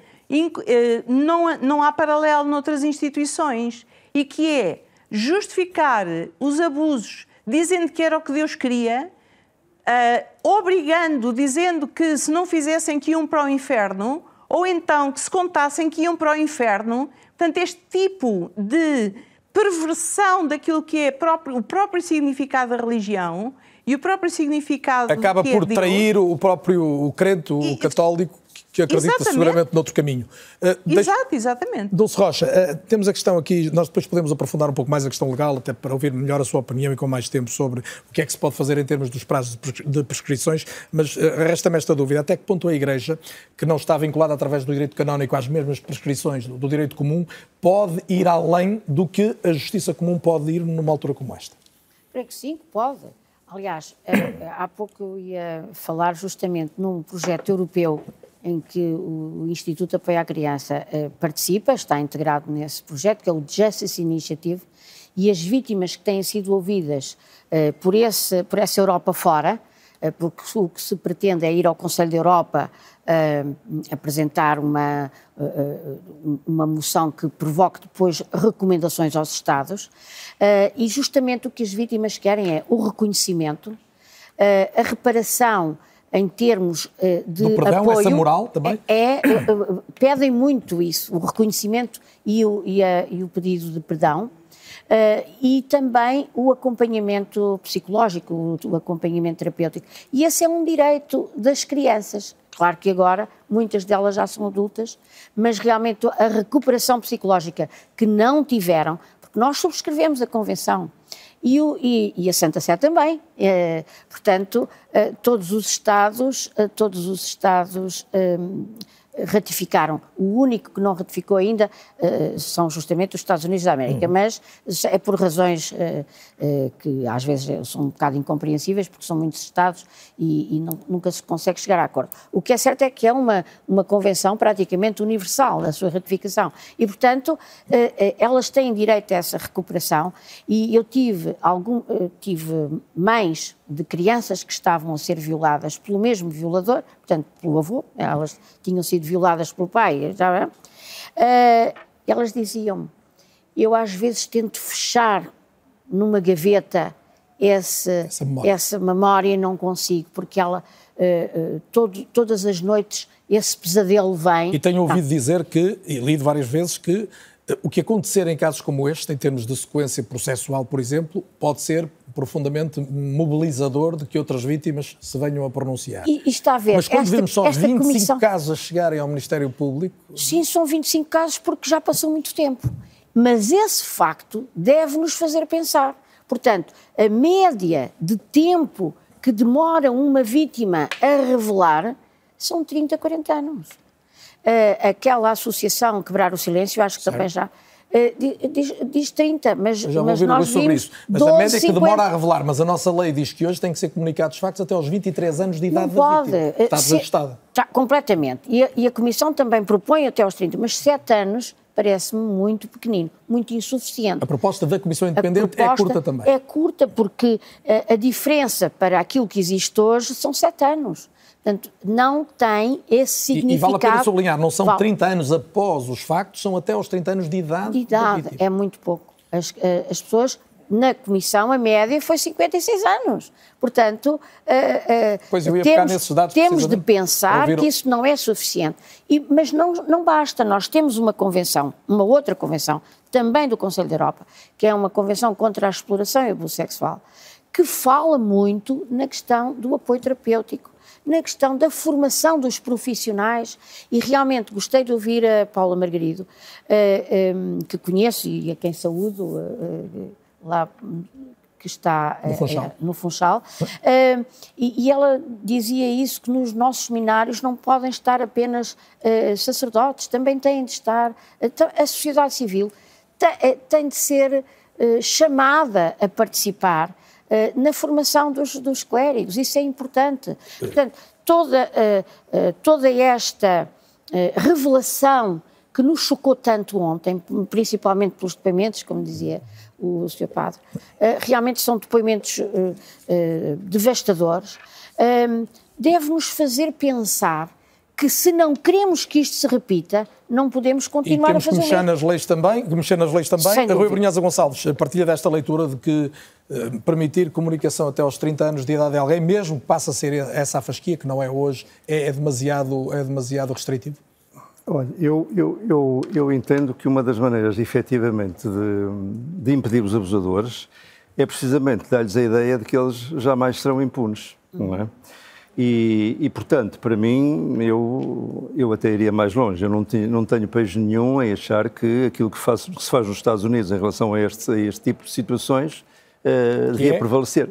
não, não há paralelo noutras instituições e que é justificar os abusos dizendo que era o que Deus queria, uh, obrigando, dizendo que se não fizessem que iam para o inferno, ou então que se contassem que iam para o inferno. Portanto, este tipo de perversão daquilo que é próprio, o próprio significado da religião e o próprio significado acaba por é trair o próprio o crente, o e, católico que acredita exatamente. seguramente noutro caminho. Uh, Exato, deixa... exatamente. Dulce Rocha, uh, temos a questão aqui, nós depois podemos aprofundar um pouco mais a questão legal, até para ouvir melhor a sua opinião e com mais tempo sobre o que é que se pode fazer em termos dos prazos de prescrições, mas uh, resta-me esta dúvida, até que ponto a Igreja, que não está vinculada através do direito canónico às mesmas prescrições do, do direito comum, pode ir além do que a justiça comum pode ir numa altura como esta? Creio que sim, pode. Aliás, há pouco eu ia falar justamente num projeto europeu em que o Instituto Apoio à Criança uh, participa, está integrado nesse projeto, que é o Justice Initiative, e as vítimas que têm sido ouvidas uh, por, esse, por essa Europa fora, uh, porque o que se pretende é ir ao Conselho da Europa apresentar uma, uma moção que provoque depois recomendações aos Estados, e justamente o que as vítimas querem é o reconhecimento, a reparação em termos uh, de Do perdão, apoio... essa moral também? É, uh, pedem muito isso, o reconhecimento e o, e a, e o pedido de perdão. Uh, e também o acompanhamento psicológico, o, o, acompanhamento terapêutico. E esse é um direito das crianças. Claro que agora muitas delas já são adultas, mas realmente a recuperação psicológica que não tiveram, porque nós subscrevemos a Convenção e, o, e, e a Santa Sé também. É, portanto, eh, todos os Estados, eh, todos os Estados ehm, ratificaram. O único que não ratificou ainda uh, são justamente os Estados Unidos da América, uhum. mas é por razões uh, uh, que às vezes são um bocado incompreensíveis, porque são muitos Estados e, e não, nunca se consegue chegar a acordo. O que é certo é que é uma, uma convenção praticamente universal, a sua ratificação, e portanto elas têm direito a essa recuperação e eu tive, algum, tive mães de crianças que estavam a ser violadas pelo mesmo violador, portanto, pelo avô, elas tinham sido violadas pelo pai, já uh, elas diziam-me, eu às vezes tento fechar numa gaveta esse, essa, memória. essa memória e não consigo, porque ela, uh, uh, todo, todas as noites, esse pesadelo vem. E tenho ouvido dizer que, e lido várias vezes, que o que acontecer em casos como este, em termos de sequência processual, por exemplo, pode ser profundamente mobilizador de que outras vítimas se venham a pronunciar. E, e está a ver. Mas quando esta, vemos só 25 comissão... casos a chegarem ao Ministério Público. Sim, são 25 casos porque já passou muito tempo. Mas esse facto deve nos fazer pensar. Portanto, a média de tempo que demora uma vítima a revelar são 30, 40 anos. Uh, aquela associação Quebrar o Silêncio, acho que certo. também já eh, diz, diz 30, mas, já mas nós sobre isso. Mas 12, a média 50... que demora a revelar, mas a nossa lei diz que hoje tem que ser comunicados factos até aos 23 anos de idade Não pode. da vítima. Está desajustada. Está, completamente. E a, e a Comissão também propõe até aos 30, mas 7 anos parece-me muito pequenino, muito insuficiente. A proposta da Comissão Independente é curta também. É curta porque a, a diferença para aquilo que existe hoje são 7 anos. Portanto, não tem esse significado. E, e vale a pena sublinhar, não são vale. 30 anos após os factos, são até aos 30 anos de idade. De idade, é muito pouco. As, eh, as, pessoas, na comissão, a média foi 56 anos. Portanto, uh, uh, pois eu ia temos, dados temos de pensar que isso não é suficiente. E, mas não, não basta, nós temos uma convenção, uma outra convenção, também do Conselho da Europa, que é uma convenção contra a exploração e o abuso sexual, que fala muito na questão do apoio terapêutico na questão da formação dos profissionais e realmente gostei de ouvir a Paula Margarido, que conheço e a quem saúdo lá que está no Funchal, no Funchal. Uh, e, e, ela dizia isso, que nos nossos seminários não podem estar apenas uh, sacerdotes, também têm de estar, uh, a sociedade civil tem, tem de ser chamada a participar na formação dos, dos clérigos, isso é importante. Portanto, toda, toda esta revelação que nos chocou tanto ontem, principalmente pelos depoimentos, como dizia o Sr. Padre, realmente são depoimentos devastadores, deve-nos fazer pensar que se não queremos que isto se repita, não podemos continuar a fazer que mexer nas leis também, que mexer nas leis também. Rui Brunhosa Gonçalves, a partir desta leitura de que permitir comunicação até aos 30 anos de idade de alguém, mesmo que passe a ser essa a fasquia, que não é hoje, é, é demasiado, é demasiado restritivo? Olha, eu, eu, eu, eu, entendo que uma das maneiras, efetivamente, de, de impedir os abusadores é precisamente dar-lhes a ideia de que eles jamais serão impunes, não é? E, e, portanto, para mim, eu, eu até iria mais longe. Eu não, tenho, não tenho pejo nenhum em achar que aquilo que, faz, que, se faz nos Estados Unidos em relação a este, a este tipo de situações uh, devia é prevalecer.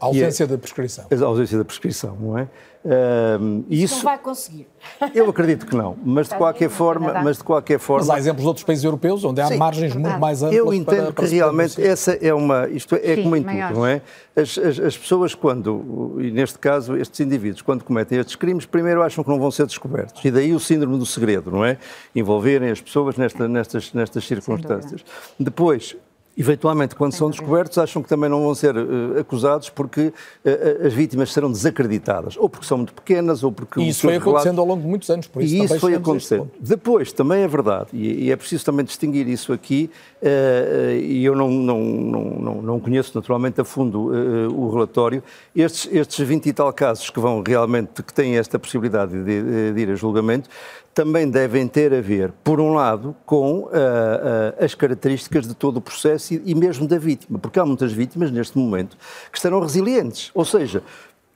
A ausência é, da prescrição. A ausência da prescrição, não é? Uh, isso não vai conseguir. Eu acredito que não, mas de qualquer forma, mas de qualquer forma. Mas há exemplos de outros países europeus onde há Sim, margens é muito mais amplas. Eu entendo para, para que realmente essa é uma, isto é, Sim, como em tudo, não é? As, as, as, pessoas quando, e neste caso estes indivíduos, quando cometem estes crimes, primeiro acham que não vão ser descobertos. E daí o síndrome do segredo, não é? Envolverem as pessoas nesta, nestas, nestas circunstâncias. Depois, eventualmente, quando são descobertos, acham que também não vão ser uh, acusados porque uh, as vítimas serão desacreditadas, ou porque são muito pequenas, ou porque... E isso foi acontecendo relatos... ao longo de muitos anos, por isso E isso foi acontecendo. Depois, também é verdade, e, e, é preciso também distinguir isso aqui, uh, e eu não, não, não, não, conheço naturalmente a fundo o relatório, estes, estes 20 e tal casos que vão realmente, que têm esta possibilidade de, de ir a julgamento, também devem ter a ver, por um lado, com uh, uh, as características de todo o processo e, e, mesmo da vítima, porque há muitas vítimas neste momento que estarão resilientes, ou seja,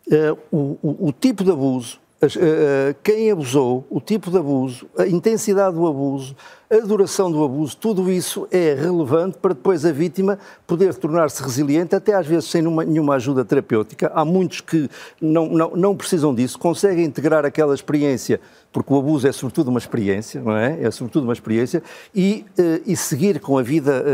uh, o, o, o, tipo de abuso, quem abusou, o tipo de abuso, a intensidade do abuso, a duração do abuso, tudo isso é relevante para depois a vítima poder tornar-se resiliente, até às vezes sem nenhuma, nenhuma ajuda terapêutica. Há muitos que não, não, não precisam disso, conseguem integrar aquela experiência porque o abuso é sobretudo uma experiência, não é? É sobretudo uma experiência, e, uh, e seguir com a vida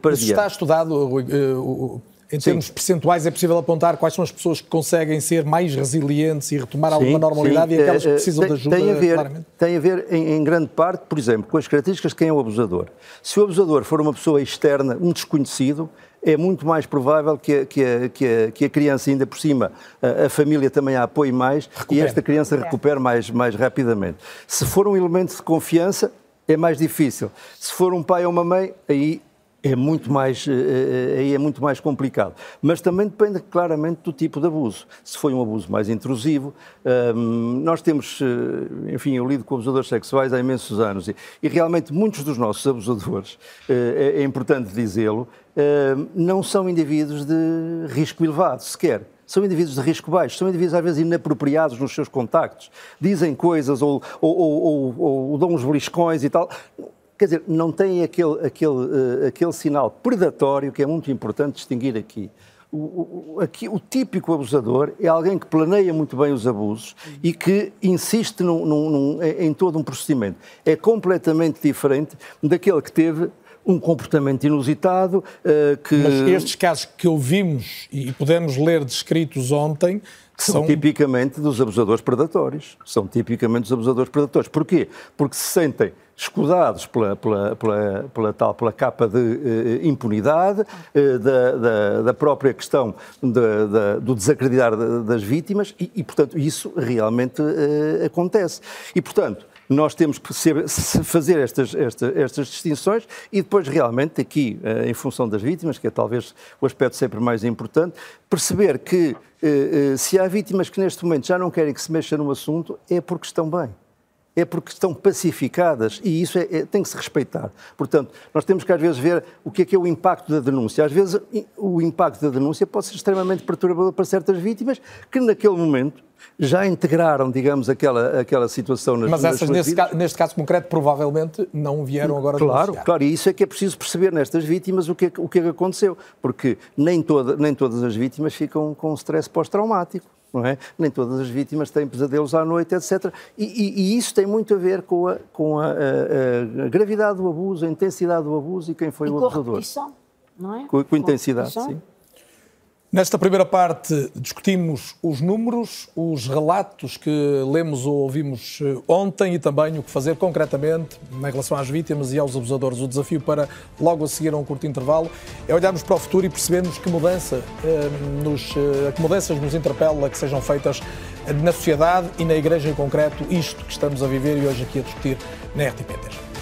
para diante. está estudado, uh, em termos sim. percentuais, é possível apontar quais são as pessoas que conseguem ser mais resilientes e retomar sim, alguma normalidade sim. e aquelas que precisam tem, de ajuda, tem a ver, claramente? Tem a ver, em, em, grande parte, por exemplo, com as características de quem é o abusador. Se o abusador for uma pessoa externa, um desconhecido, é muito mais provável que a, que a, que a, que a criança, ainda por cima, a, a, família também a apoie mais recupere. e esta criança recupere mais, mais rapidamente. Se for um elemento de confiança, é mais difícil. Se for um pai ou uma mãe, aí é muito mais, eh, eh, aí é muito mais complicado. Mas também depende claramente do tipo de abuso. Se foi um abuso mais intrusivo, ehm, nós temos, eh, enfim, eu lido com abusadores sexuais há imensos anos e, e realmente muitos dos nossos abusadores, é, é importante dizê-lo, ehm, não são indivíduos de risco elevado, sequer são indivíduos de risco baixo, são indivíduos às vezes inapropriados nos seus contactos, dizem coisas ou, ou, ou, ou dão uns beliscões e tal quer dizer, não tem aquele, aquele, uh, aquele sinal predatório que é muito importante distinguir aqui. O, o, aqui, o típico abusador é alguém que planeia muito bem os abusos e que insiste num, num, num, em todo um procedimento. É completamente diferente daquele que teve um comportamento inusitado. Uh, que... Mas estes casos que ouvimos e pudemos ler descritos ontem. São, são tipicamente dos abusadores predatórios. São tipicamente dos abusadores predatórios. Porquê? Porque se sentem escudados pela, pela, pela, pela, tal, pela capa de uh, impunidade, uh, da, da, da, própria questão de, da, do desacreditar das vítimas e, e portanto, isso realmente uh, acontece. E, portanto, nós temos que ser, fazer estas, estas, estas, distinções e depois realmente aqui, em função das vítimas, que é talvez o aspecto sempre mais importante, perceber que se há vítimas que neste momento já não querem que se mexa no assunto, é porque estão bem é porque estão pacificadas e isso é, é, tem que se respeitar. Portanto, nós temos que às vezes ver o que é que é o impacto da denúncia. Às vezes o impacto da denúncia pode ser extremamente perturbador para certas vítimas que naquele momento já integraram, digamos, aquela, aquela situação nas Mas essas, nesse ca, neste caso concreto, provavelmente não vieram agora Claro, denunciar. claro, e isso é que é preciso perceber nestas vítimas o que é, o que, é que aconteceu, porque nem, toda, nem todas as vítimas ficam com stress pós-traumático não é? Nem todas as vítimas têm pesadelos à noite, etc. E, e, e isso tem muito a ver com, a, com a, a, a, gravidade do abuso, a intensidade do abuso e quem foi e o com abusador. A não é? Com, com, com intensidade, sim. Nesta primeira parte discutimos os números, os relatos que lemos ou ouvimos eh, ontem e também o que fazer concretamente em relação às vítimas e aos abusadores. O desafio para logo a seguir a um curto intervalo é olharmos para o futuro e percebermos que, mudança, eh, nos, eh, que mudanças nos interpela que sejam feitas na sociedade e na Igreja em concreto, isto que estamos a viver e hoje aqui a discutir na RTP3.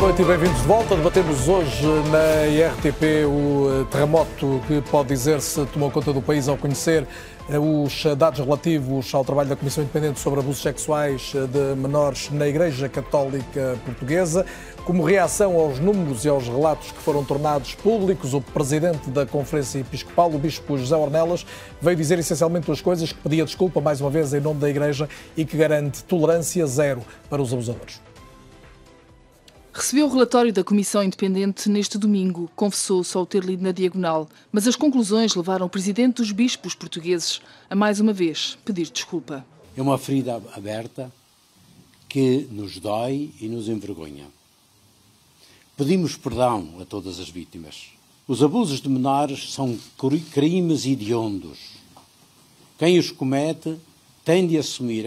Boa noite e bem-vindos de volta. Debatemos hoje na RTP o eh, terremoto que pode dizer-se tomou conta do país ao conhecer eh, os dados relativos ao trabalho da Comissão Independente sobre Abusos Sexuais eh, de Menores na Igreja Católica Portuguesa. Como reação aos números e aos relatos que foram tornados públicos, o presidente da Conferência Episcopal, o Bispo José Ornelas, veio dizer essencialmente duas coisas: que pedia desculpa mais uma vez em nome da Igreja e que garante tolerância zero para os abusadores. Recebeu o relatório da Comissão Independente neste domingo. Confessou só o ter lido na diagonal, mas as conclusões levaram o presidente dos bispos portugueses a mais uma vez pedir desculpa. É uma ferida aberta que nos dói e nos envergonha. Pedimos perdão a todas as vítimas. Os abusos de menores são crimes hediondos. Quem os comete tem de assumir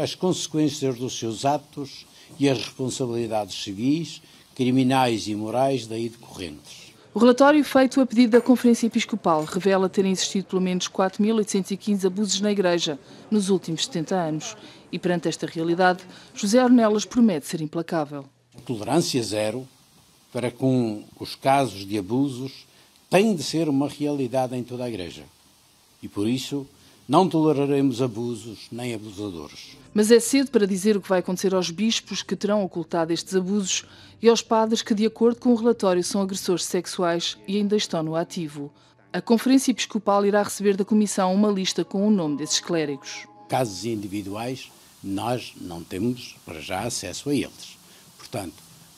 as consequências dos seus atos e as responsabilidades civis, criminais e morais daí decorrentes. O relatório feito a pedido da Conferência Episcopal revela terem existido pelo menos 4.815 abusos na Igreja nos últimos 70 anos. E perante esta realidade, José Ornelas promete ser implacável. Tolerância zero para com os casos de abusos tem de ser uma realidade em toda a Igreja. E por isso não toleraremos abusos nem abusadores. Mas é cedo para dizer o que vai acontecer aos bispos que terão ocultado estes abusos e aos padres que, de acordo com o relatório, são agressores sexuais e ainda estão no ativo. A Conferência Episcopal irá receber da Comissão uma lista com o nome desses clérigos. Casos individuais, nós não temos para já acesso a eles. Portanto,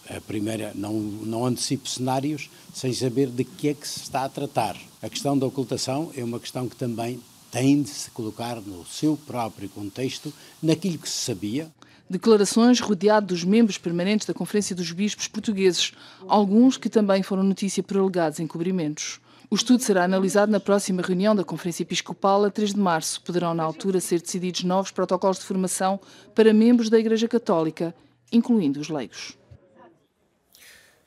a primeira, não, não antecipo cenários sem saber de que é que se está a tratar. A questão da ocultação é uma questão que também tem de se colocar no seu próprio contexto, naquilo que se sabia. Declarações rodeado dos membros permanentes da Conferência dos Bispos Portugueses, alguns que também foram notícia por alegados encobrimentos. O estudo será analisado na próxima reunião da Conferência Episcopal a 3 de março. Poderão, na altura, ser decididos novos protocolos de formação para membros da Igreja Católica, incluindo os leigos.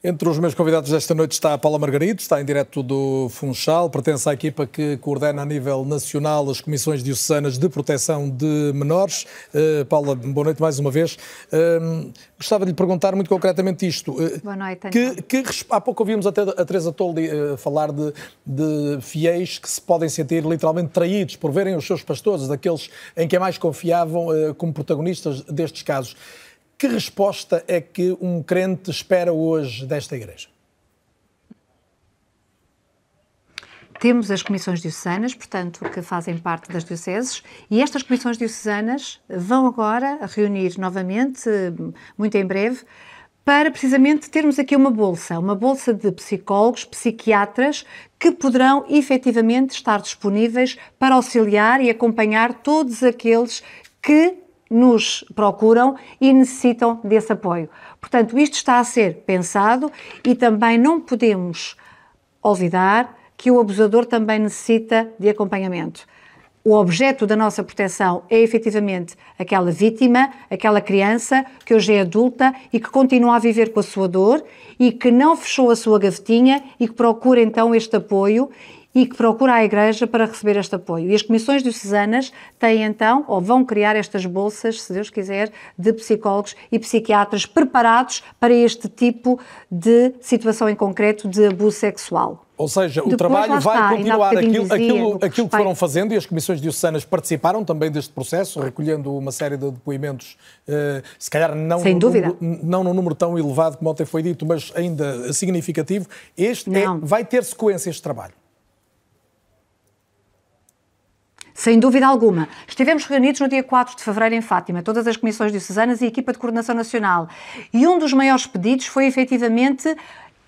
Entre os meus convidados desta noite está a Paula Margarito, está em direto do Funchal, pertence à equipa que coordena a nível nacional as comissões diocesanas de proteção de menores. Uh, Paula, boa noite mais uma vez. Uh, gostava de lhe perguntar muito concretamente isto. Uh, boa noite, que, que, Há pouco ouvimos até a Teresa Toldi falar de, de, fiéis que se podem sentir literalmente traídos por verem os seus pastores, daqueles em que é mais confiavam como protagonistas destes casos. Que resposta é que um crente espera hoje desta igreja? Temos as comissões diocesanas, portanto, que fazem parte das dioceses, e estas comissões diocesanas vão agora reunir novamente, muito em breve, para precisamente termos aqui uma bolsa, uma bolsa de psicólogos, psiquiatras, que poderão efetivamente estar disponíveis para auxiliar e acompanhar todos aqueles que nos procuram e necessitam desse apoio. Portanto, isto está a ser pensado e também não podemos olvidar que o abusador também necessita de acompanhamento. O objeto da nossa proteção é efetivamente aquela vítima, aquela criança que hoje é adulta e que continua a viver com a sua dor e que não fechou a sua gavetinha e que procura então este apoio e que procura a Igreja para receber este apoio. E as comissões diocesanas têm então, ou vão criar estas bolsas, se Deus quiser, de psicólogos e psiquiatras preparados para este tipo de situação em concreto de abuso sexual. Ou seja, o trabalho vai continuar aquilo, aquilo, aquilo que foram fazendo e as comissões diocesanas participaram também deste processo, recolhendo uma série de depoimentos, uh, se calhar não, Sem dúvida. Número, não num número tão elevado como ontem foi dito, mas ainda significativo. Este é, vai ter sequência este trabalho. Sem dúvida alguma. Estivemos reunidos no dia 4 de fevereiro em Fátima, todas as comissões diocesanas e a equipa de coordenação nacional. E um dos maiores pedidos foi efetivamente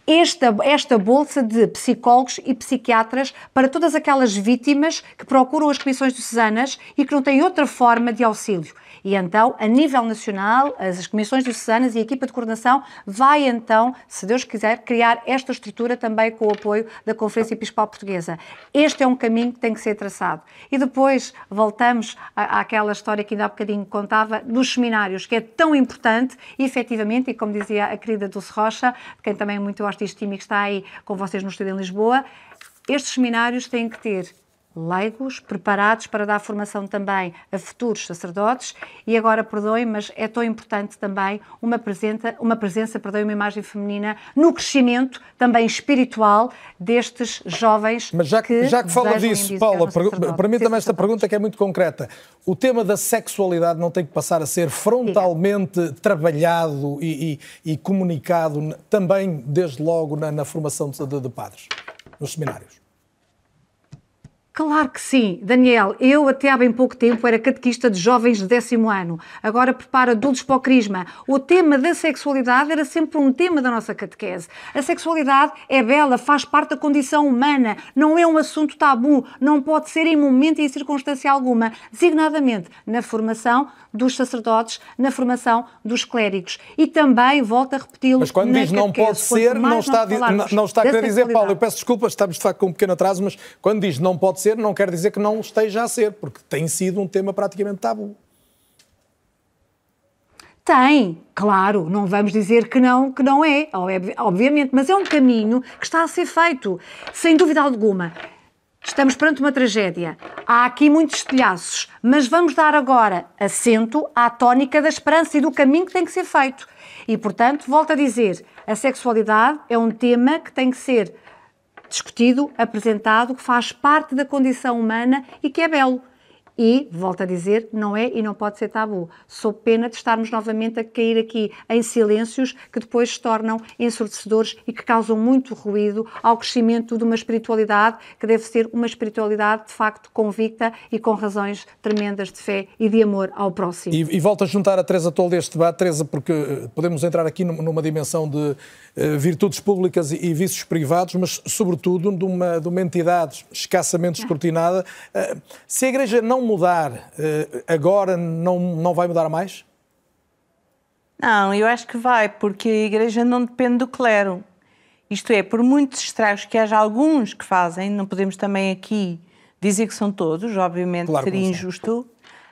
esta, esta bolsa de psicólogos e psiquiatras para todas aquelas vítimas que procuram as comissões diocesanas e que não têm outra forma de auxílio. E então, a nível nacional, as comissões diocesanas e a equipa de coordenação vai então, se Deus quiser, criar esta estrutura também com o apoio da Conferência Episcopal Portuguesa. Este é um caminho que tem que ser traçado. E depois voltamos à, àquela história que ainda há bocadinho contava dos seminários, que é tão importante, e efetivamente, e como dizia a querida Dulce Rocha, quem também é muito gosta deste time que está aí com vocês no estúdio em Lisboa, estes seminários têm que ter leigos, preparados para dar formação também a futuros sacerdotes e agora, perdoem, mas é tão importante também uma presença, uma presença, perdoem, uma imagem feminina no crescimento também espiritual destes jovens Mas já que, que já que fala disso, Paula, para mim também esta pergunta que é muito concreta. O tema da sexualidade não tem que passar a ser frontalmente Sim. trabalhado e, e, e, comunicado também, desde logo, na, na formação de, de, de padres, nos seminários? Claro que sim. Daniel, eu até há bem pouco tempo era catequista de jovens de décimo ano. Agora preparo adultos para o crisma. O tema da sexualidade era sempre um tema da nossa catequese. A sexualidade é bela, faz parte da condição humana, não é um assunto tabu, não pode ser em momento e em circunstância alguma, designadamente na formação dos sacerdotes, na formação dos clérigos. E também, volto a repeti-lo, Mas quando diz não pode ser, não está, não, não está a querer dizer, Paulo, eu peço desculpa, estamos de facto com um pequeno atraso, mas quando diz não pode ser, não quer dizer que não esteja a ser, porque tem sido um tema praticamente tabu. Tem, claro, não vamos dizer que não, que não é, obviamente, mas é um caminho que está a ser feito, sem dúvida alguma. Estamos perante uma tragédia. Há aqui muitos estilhaços, mas vamos dar agora assento à tónica da esperança e do caminho que tem que ser feito. E, portanto, volto a dizer, a sexualidade é um tema que tem que ser discutido, apresentado, que faz parte da condição humana e que é belo. E, volto a dizer, não é e não pode ser tabu. Sou pena de estarmos novamente a cair aqui em silêncios que depois se tornam ensurdecedores e que causam muito ruído ao crescimento de uma espiritualidade que deve ser uma espiritualidade de facto convicta e com razões tremendas de fé e de amor ao próximo. E, e volto a juntar a Teresa Tol deste debate, Teresa, porque eh, podemos entrar aqui numa dimensão de virtudes públicas e, vícios privados, mas sobretudo de uma, de uma entidade escassamente escrutinada. Uh, se a Igreja não mudar, eh, agora não, não vai mudar mais? Não, eu acho que vai, porque a Igreja não depende do clero. Isto é, por muitos estragos que haja alguns que fazem, não podemos também aqui dizer que são todos, obviamente claro seria injusto.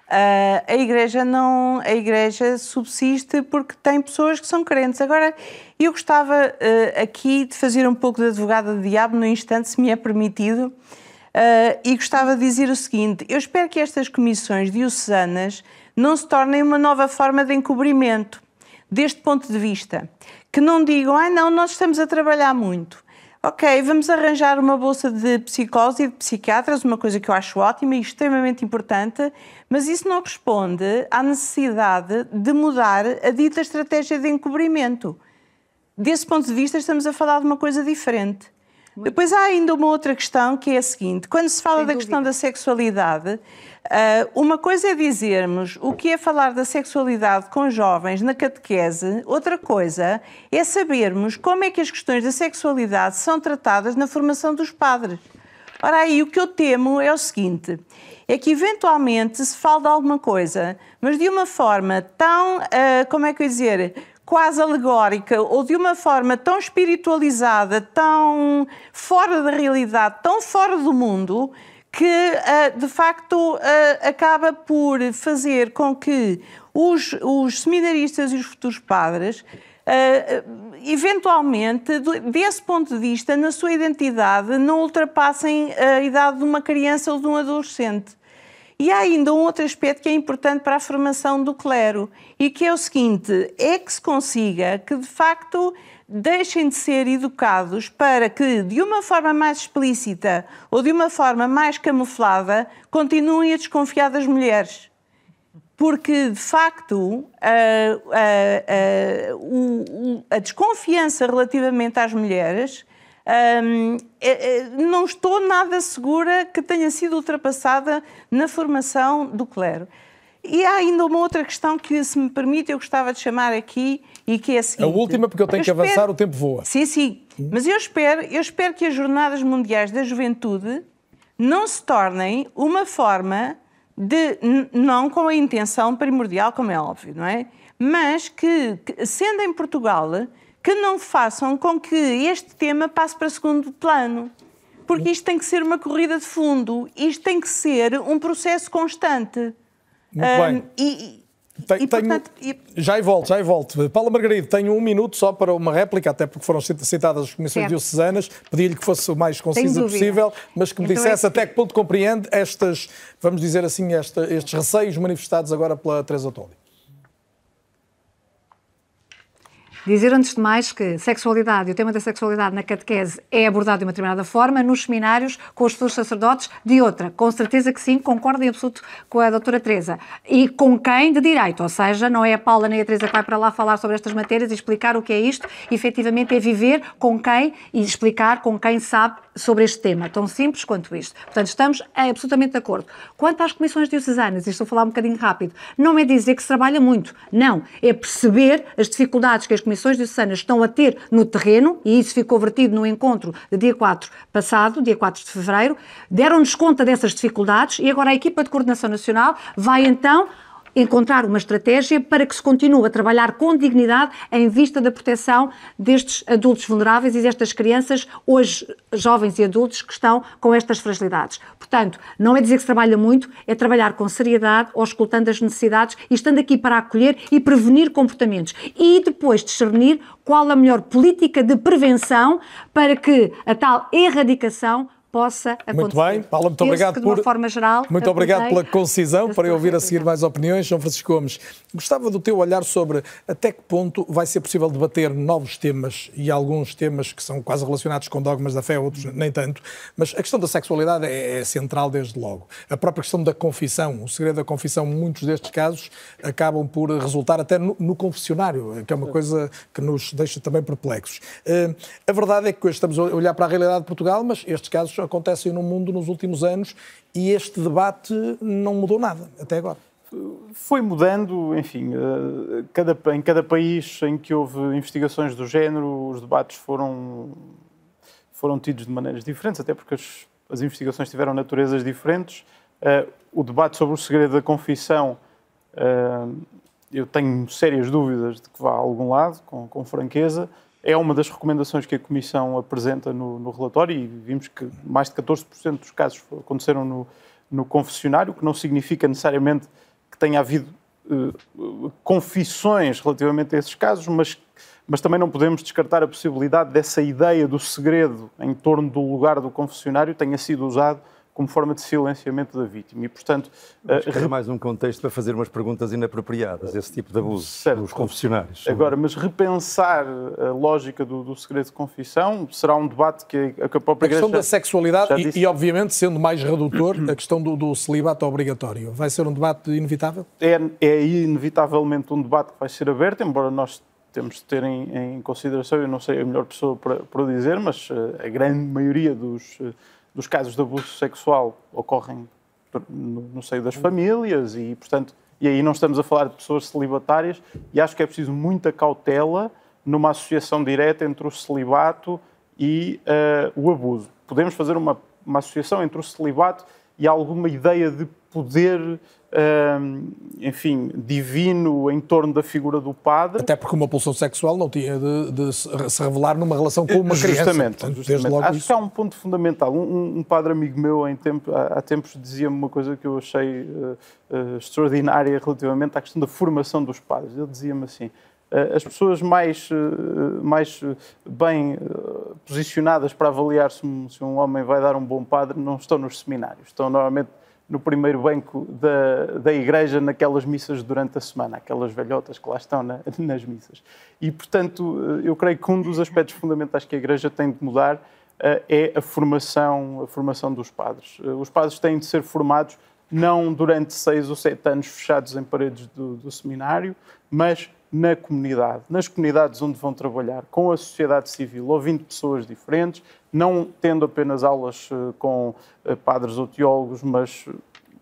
Uh, a igreja não, a igreja subsiste porque tem pessoas que são crentes. Agora, eu gostava uh, aqui de fazer um pouco de advogada de diabo no instante, se me é permitido, Uh, e gostava de dizer o seguinte: eu espero que estas comissões diocesanas não se tornem uma nova forma de encobrimento, deste ponto de vista. Que não digam, ah, não, nós estamos a trabalhar muito. Ok, vamos arranjar uma bolsa de psicólogos e de psiquiatras, uma coisa que eu acho ótima e extremamente importante, mas isso não responde à necessidade de mudar a dita estratégia de encobrimento. Desse ponto de vista, estamos a falar de uma coisa diferente. Depois há ainda uma outra questão que é a seguinte: quando se fala Sem da dúvida. questão da sexualidade, eh, uma coisa é dizermos o que é falar da sexualidade com jovens na catequese, outra coisa é sabermos como é que as questões da sexualidade são tratadas na formação dos padres. Ora, aí o que eu temo é o seguinte: é que eventualmente se fala de alguma coisa, mas de uma forma tão, uh, como é que eu ia dizer, quase alegórica ou de uma forma tão espiritualizada, tão fora da realidade, tão fora do mundo, que uh, de facto uh, acaba por fazer com que os, os seminaristas e os futuros padres Uh, eventualmente, desse ponto de vista, na sua identidade, não ultrapassem a idade de uma criança ou de um adolescente. E há ainda um outro aspecto que é importante para a formação do clero, e que é o seguinte: é que se consiga que, de facto, deixem de ser educados para que, de uma forma mais explícita ou de uma forma mais camuflada, continuem a desconfiar das mulheres. Porque, de facto, a, a, a, a desconfiança relativamente às mulheres um, é, é, não estou nada segura que tenha sido ultrapassada na formação do clero. E há ainda uma outra questão que, se me permite, eu gostava de chamar aqui e que é a seguinte. A última, porque eu tenho eu que espero... avançar, o tempo voa. Sim, sim. Mas eu espero, eu espero que as Jornadas Mundiais da Juventude não se tornem uma forma de, não com a intenção primordial, como é óbvio, não é? Mas que, que, sendo em Portugal, que não façam com que este tema passe para segundo plano. Porque isto tem que ser uma corrida de fundo, isto tem que ser um processo constante. Muito um, bem. E, tem, e, portanto, tenho, e... Já e volto, já e volto. Paula Margarido, tenho um minuto só para uma réplica, até porque foram citadas as comissões certo. diocesanas. Pedi-lhe que fosse o mais concisa possível, mas que me então dissesse é até que ponto compreende estas, vamos dizer assim, esta, estes receios manifestados agora pela Teresa Tolli. Dizer antes de mais que sexualidade, o tema da sexualidade na catequese é abordado de uma determinada forma, nos seminários com os futuros sacerdotes de outra. Com certeza que sim, concordo em absoluto com a doutora Teresa. E com quem de direito, ou seja, não é a Paula nem a Teresa que vai para lá falar sobre estas matérias e explicar o que é isto, efetivamente é viver com quem e explicar com quem sabe sobre este tema, tão simples quanto isto. Portanto, estamos absolutamente de acordo. Quanto às comissões diocesanas, estou a falar um bocadinho rápido, não é dizer que se trabalha muito, não, é perceber as dificuldades que as comissões diocesanas estão a ter no terreno, e isso ficou vertido no encontro de dia 4 passado, dia 4 de fevereiro, deram-nos conta dessas dificuldades e agora a equipa de coordenação nacional vai então encontrar uma estratégia para que se continue a trabalhar com dignidade em vista da proteção destes adultos vulneráveis e destas crianças, hoje jovens e adultos, que estão com estas fragilidades. Portanto, não é dizer que se trabalha muito, é trabalhar com seriedade, auscultando as necessidades e estando aqui para acolher e prevenir comportamentos. E depois discernir qual a melhor política de prevenção para que a tal erradicação possa acontecer. Muito bem, Paula, muito obrigado que, por. De uma forma geral. Muito obrigado pela concisão, para eu ouvir a seguir mais opiniões. João Francisco Gomes, gostava do teu olhar sobre até que ponto vai ser possível debater novos temas e alguns temas que são quase relacionados com dogmas da fé, outros nem tanto, mas a questão da sexualidade é, é central desde logo. A própria questão da confissão, o segredo da confissão, muitos destes casos acabam por resultar até no, no confessionário, que é uma coisa que nos deixa também perplexos. Uh, a verdade é que hoje estamos a olhar para a realidade de Portugal, mas estes casos acontecem no mundo nos últimos anos e este debate não mudou nada até agora. Foi mudando, enfim, eh, cada, em cada país em que houve investigações do género, os debates foram, foram tidos de maneiras diferentes, até porque as, as investigações tiveram naturezas diferentes. Uh, o debate sobre o segredo da confissão, uh, eu tenho sérias dúvidas de que vá a algum lado, com, com franqueza. É uma das recomendações que a Comissão apresenta no, no relatório e vimos que mais de 14% dos casos aconteceram no, no confessionário, o que não significa necessariamente que tenha havido uh, confissões relativamente a esses casos, mas, mas também não podemos descartar a possibilidade dessa ideia do segredo em torno do lugar do confessionário tenha sido usado como forma de silenciamento da vítima. E, portanto... Acho que é mais um contexto para fazer umas perguntas inapropriadas, esse tipo de abuso certo. dos confessionários. Agora, mas repensar a lógica do, do, segredo de confissão será um debate que a, que a própria A questão da sexualidade e, e, obviamente, sendo mais redutor, a questão do, do celibato obrigatório. Vai ser um debate inevitável? É, é inevitavelmente um debate que vai ser aberto, embora nós temos de ter em, em consideração, eu não sei a melhor pessoa para, para dizer, mas eh, a grande maioria dos eh, dos casos de abuso sexual ocorrem no, no seio das famílias e, portanto, e aí não estamos a falar de pessoas celibatárias e acho que é preciso muita cautela numa associação direta entre o celibato e uh, o abuso. Podemos fazer uma, uma associação entre o celibato e alguma ideia de poder enfim, divino em torno da figura do padre. Até porque uma pulsão sexual não tinha de, de se revelar numa relação com uma justamente, criança. Portanto, justamente. Acho isso. que há um ponto fundamental. Um, um padre amigo meu em tempo, há, tempos dizia-me uma coisa que eu achei uh, uh, extraordinária relativamente à questão da formação dos padres. Ele dizia-me assim, uh, as pessoas mais, mais bem posicionadas para avaliar se um, se um homem vai dar um bom padre não estão nos seminários. Estão normalmente no primeiro banco da, da igreja naquelas missas durante a semana, aquelas velhotas que lá estão na, nas missas. E, portanto, eu creio que um dos aspectos fundamentais que a igreja tem de mudar uh, é a formação, a formação dos padres. Uh, os padres têm de ser formados não durante seis ou sete anos fechados em paredes do, do seminário, mas na comunidade, nas comunidades onde vão trabalhar, com a sociedade civil, ouvindo pessoas diferentes, não tendo apenas aulas eh, com eh, padres ou teólogos, mas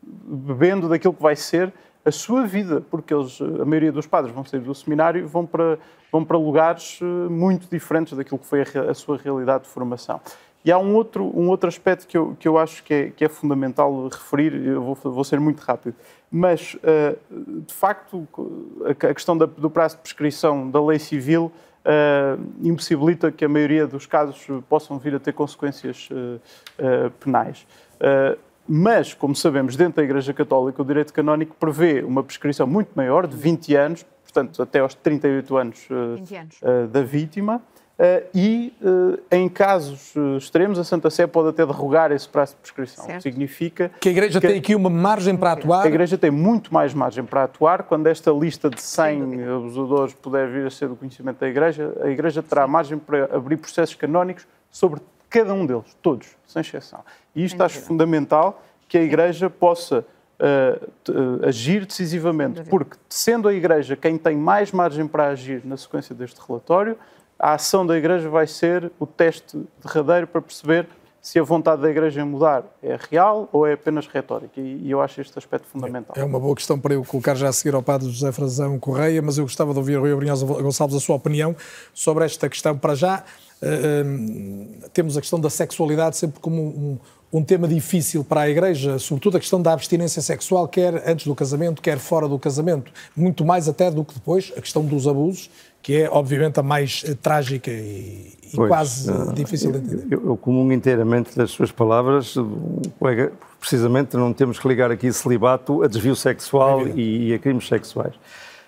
bebendo daquilo que vai ser a sua vida, porque eles, a maioria dos padres vão sair do seminário e vão para, vão para lugares eh, muito diferentes daquilo que foi a, a sua realidade de formação. E há um outro, um outro aspecto que eu, que eu acho que é, que é fundamental referir, eu vou, vou ser muito rápido, mas, de facto, a, questão do prazo de prescrição da lei civil uh, impossibilita que a maioria dos casos possam vir a ter consequências uh, penais. mas, como sabemos, dentro da Igreja Católica, o direito canónico prevê uma prescrição muito maior, de 20 anos, portanto, até aos 38 anos, anos. da vítima. Uh, e, uh, em casos uh, extremos, a Santa Sé pode até derrogar esse prazo de prescrição. Certo. Significa que a Igreja que tem aqui uma margem para atuar? A Igreja tem muito mais margem para atuar. Quando esta lista de 100 abusadores puder vir a ser do conhecimento da Igreja, a Igreja terá Sim. margem para abrir processos canónicos sobre cada um deles, todos, sem exceção. E isto acho fundamental que a Igreja possa agir decisivamente, porque sendo a Igreja quem tem mais margem para agir na sequência deste relatório, a ação da Igreja vai ser o teste derradeiro para perceber se a vontade da Igreja em mudar é real ou é apenas retórica. E eu acho este aspecto fundamental. É uma boa questão para eu colocar já a seguir ao Padre José Frazão Correia, mas eu gostava de ouvir, Rui Abrinhosa Gonçalves, a sua opinião sobre esta questão. Para já, uh, temos a questão da sexualidade sempre como um, um tema difícil para a Igreja, sobretudo a questão da abstinência sexual, quer antes do casamento, quer fora do casamento. Muito mais até do que depois, a questão dos abusos que é obviamente a mais uh, trágica e, e pois, quase uh, difícil de entender. Eu, eu comungo inteiramente das suas palavras, colega, precisamente não temos que ligar aqui celibato a desvio sexual é e, e a crimes sexuais.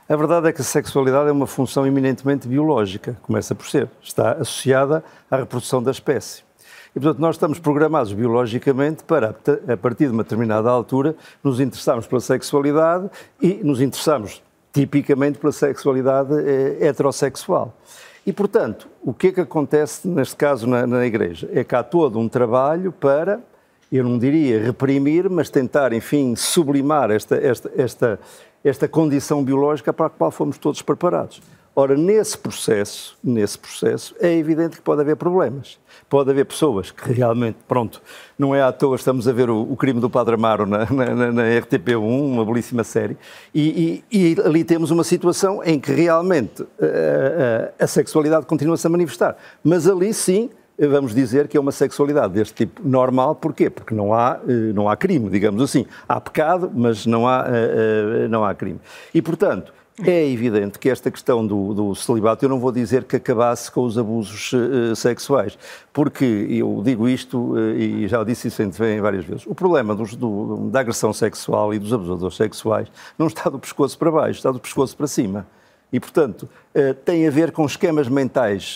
A verdade é que a sexualidade é uma função eminentemente biológica, começa por ser, está associada à reprodução da espécie. E, portanto, nós estamos programados biologicamente para, a partir de uma determinada altura, nos interessarmos pela sexualidade e nos interessarmos tipicamente pela sexualidade eh, heterossexual. E, portanto, o que é que acontece neste caso na, na, Igreja? É que há todo um trabalho para, eu não diria reprimir, mas tentar, enfim, sublimar esta, esta, esta, esta condição biológica para a qual fomos todos preparados. Ora, nesse processo, nesse processo, é evidente que pode haver problemas. Pode haver pessoas que realmente, pronto, não é à toa, estamos a ver o, o crime do Padre Amaro na, na, na, RTP1, uma belíssima série, e, e, e, ali temos uma situação em que realmente a, eh, eh, a sexualidade continua-se a manifestar. Mas ali sim vamos dizer que é uma sexualidade deste tipo normal, porquê? Porque não há, eh, não há crime, digamos assim. Há pecado, mas não há, não há crime. E, portanto, é evidente que esta questão do, do, celibato, eu não vou dizer que acabasse com os abusos uh, sexuais, porque eu digo isto uh, e já disse isso em várias vezes. O problema dos, do, da agressão sexual e dos abusadores sexuais não está do pescoço para baixo, está do pescoço para cima. E, portanto, tem a ver com esquemas mentais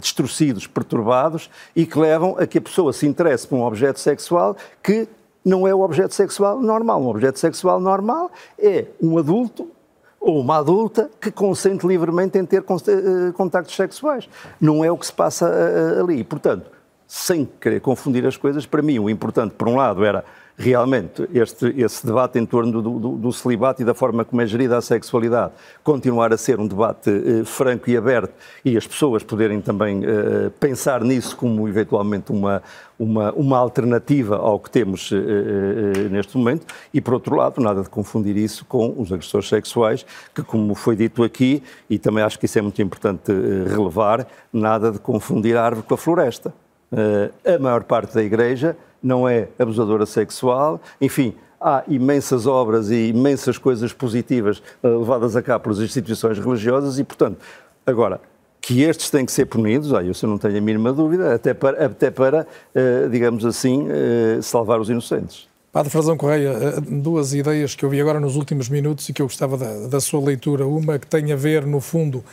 destruídos, perturbados e que levam a que a pessoa se interesse por um objeto sexual que não é o objeto sexual normal. Um objeto sexual normal é um adulto ou uma adulta que consente livremente em ter eh, contactos sexuais. Não é o que se passa eh, ali. Portanto, sem querer confundir as coisas, para mim o importante, por um lado, era realmente este, esse debate em torno do, do, do, celibato e da forma como é gerida a sexualidade continuar a ser um debate eh, franco e aberto e as pessoas poderem também eh, pensar nisso como eventualmente uma, uma, uma alternativa ao que temos eh, neste momento e, por outro lado, nada de confundir isso com os agressores sexuais, que, como foi dito aqui, e também acho que isso é muito importante relevar, nada de confundir a árvore com a floresta. a maior parte da Igreja não é abusadora sexual, enfim, há imensas obras e imensas coisas positivas uh, levadas a cabo pelas instituições religiosas e, portanto, agora, que estes têm que ser punidos, ah, eu não tenho a mínima dúvida, até para, até para uh, digamos assim, uh, salvar os inocentes. Padre Frazão Correia, duas ideias que eu vi agora nos últimos minutos e que eu gostava da, da sua leitura. Uma que tem a ver, no fundo,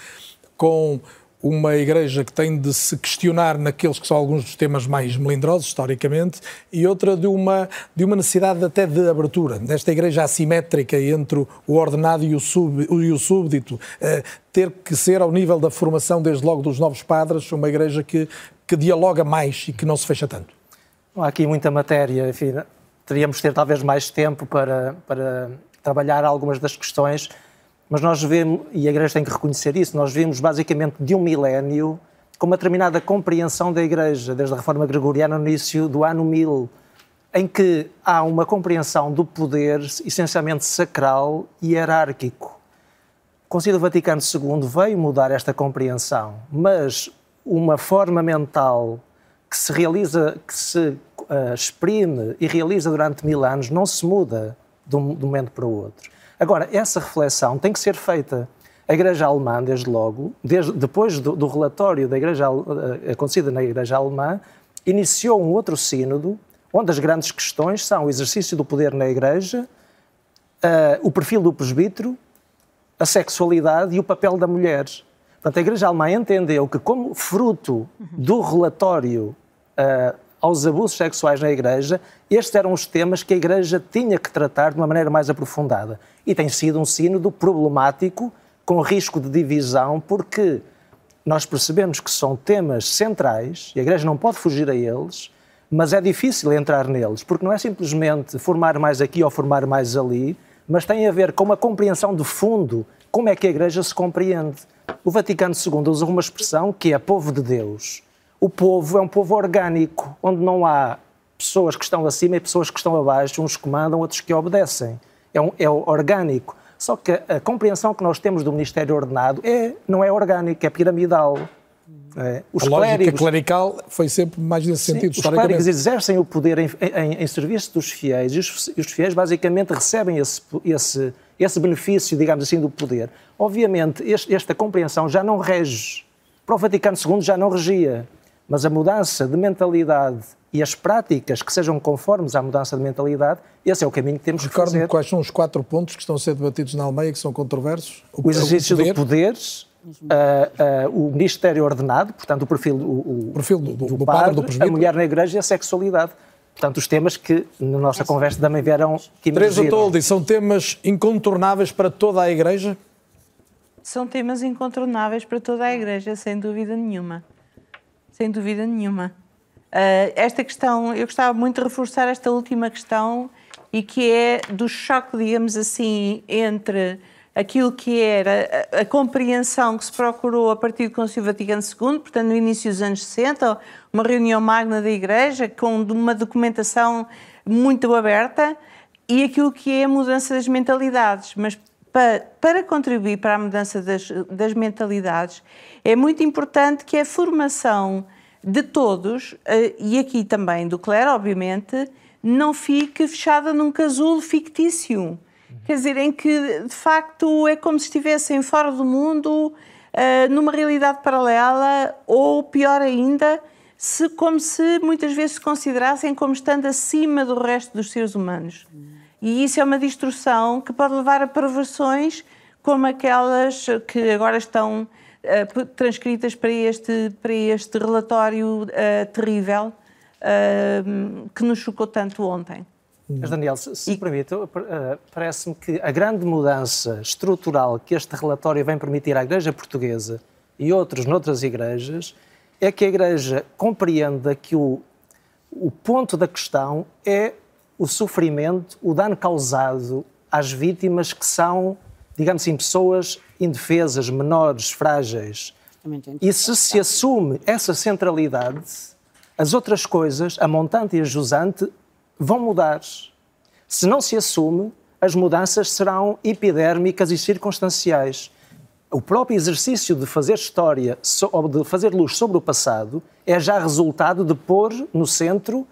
com uma igreja que tem de se questionar naqueles que são alguns dos temas mais melindrosos, historicamente, e outra de uma, de uma necessidade até de abertura, desta igreja assimétrica entre o ordenado e o, sub, e o súbdito, eh, ter que ser ao nível da formação, desde logo, dos novos padres, uma igreja que, que dialoga mais e que não se fecha tanto. Há aqui muita matéria, enfim, teríamos de ter talvez mais tempo para, para trabalhar algumas das questões mas nós vemos, e a Igreja tem que reconhecer isso, nós vimos basicamente de um milénio com uma determinada compreensão da Igreja, desde a Reforma Gregoriana no início do ano 1000, em que há uma compreensão do poder essencialmente sacral e hierárquico. O Concílio Vaticano II veio mudar esta compreensão, mas uma forma mental que se realiza, que se uh, exprime e realiza durante mil anos não se muda de um, de um momento para o outro. Agora, essa reflexão tem que ser feita. A Igreja Alemã, desde logo, desde, depois do, do, relatório da Igreja, uh, acontecido na Igreja Alemã, iniciou um outro sínodo, onde as grandes questões são o exercício do poder na Igreja, uh, o perfil do presbítero, a sexualidade e o papel da mulher. Portanto, a Igreja Alemã entendeu que, como fruto do relatório uh, aos abusos sexuais na Igreja, estes eram os temas que a Igreja tinha que tratar de uma maneira mais aprofundada. E tem sido um sínodo problemático, com risco de divisão, porque nós percebemos que são temas centrais e a Igreja não pode fugir a eles, mas é difícil entrar neles, porque não é simplesmente formar mais aqui ou formar mais ali, mas tem a ver com uma compreensão de fundo, como é que a Igreja se compreende. O Vaticano II usa uma expressão que é povo de Deus o povo é um povo orgânico, onde não há pessoas que estão acima e pessoas que estão abaixo, uns que mandam, outros que obedecem. É, um, é orgânico. Só que a compreensão que nós temos do Ministério Ordenado é, não é orgânica, é piramidal. É. Os a lógica clérigos, clerical foi sempre mais nesse sentido, Os clérigos exercem o poder em, em, em serviço dos fiéis e os, os, fiéis basicamente recebem esse, esse, esse benefício, digamos assim, do poder. Obviamente, este, esta compreensão já não rege. Para o Vaticano II já não regia. Mas a mudança de mentalidade e as práticas que sejam conformes à mudança de mentalidade, esse é o caminho que temos que fazer. Recordo-me quais são os quatro pontos que estão a ser debatidos na Alemanha, que são controversos. O, o exercício poder. do poder, uh, uh, o ministério ordenado, portanto, o perfil, o, o perfil do, do, do, padre, padre, do a mulher na igreja e a sexualidade. Portanto, os temas que na nossa conversa também vieram que Teresa Toldi, são temas incontornáveis para toda a Igreja? São temas incontornáveis para toda a Igreja, sem dúvida nenhuma sem dúvida nenhuma. Uh, esta questão, eu gostava muito de reforçar esta última questão e que é do choque, digamos assim, entre aquilo que era a, a, compreensão que se procurou a partir do Concílio Vaticano II, portanto, no início dos anos 60, uma reunião magna da Igreja com uma documentação muito aberta, e aquilo que é a mudança das mentalidades. Mas para, para contribuir para a mudança das, das mentalidades, é muito importante que a formação de todos, eh, e aqui também do clero, obviamente, não fique fechada num casulo fictício. Quer dizer, em que de facto é como se estivessem fora do mundo, eh, numa realidade paralela, ou pior ainda, se, como se muitas vezes se considerassem como estando acima do resto dos seres humanos. E isso é uma distorção que pode levar a perversões como aquelas que agora estão uh, transcritas para este, para este relatório uh, terrível uh, que nos chocou tanto ontem. Mas, Daniel, se, se e... permite, parece-me que a grande mudança estrutural que este relatório vem permitir à Igreja Portuguesa e outros noutras igrejas é que a Igreja compreenda que o, o ponto da questão é o sofrimento, o dano causado às vítimas que são, digamos assim, pessoas indefesas, menores, frágeis. E se se assume essa centralidade, as outras coisas, a montante e a jusante, vão mudar. Se não se assume, as mudanças serão epidérmicas e circunstanciais. O próprio exercício de fazer história ou de fazer luz sobre o passado é já resultado de pôr no centro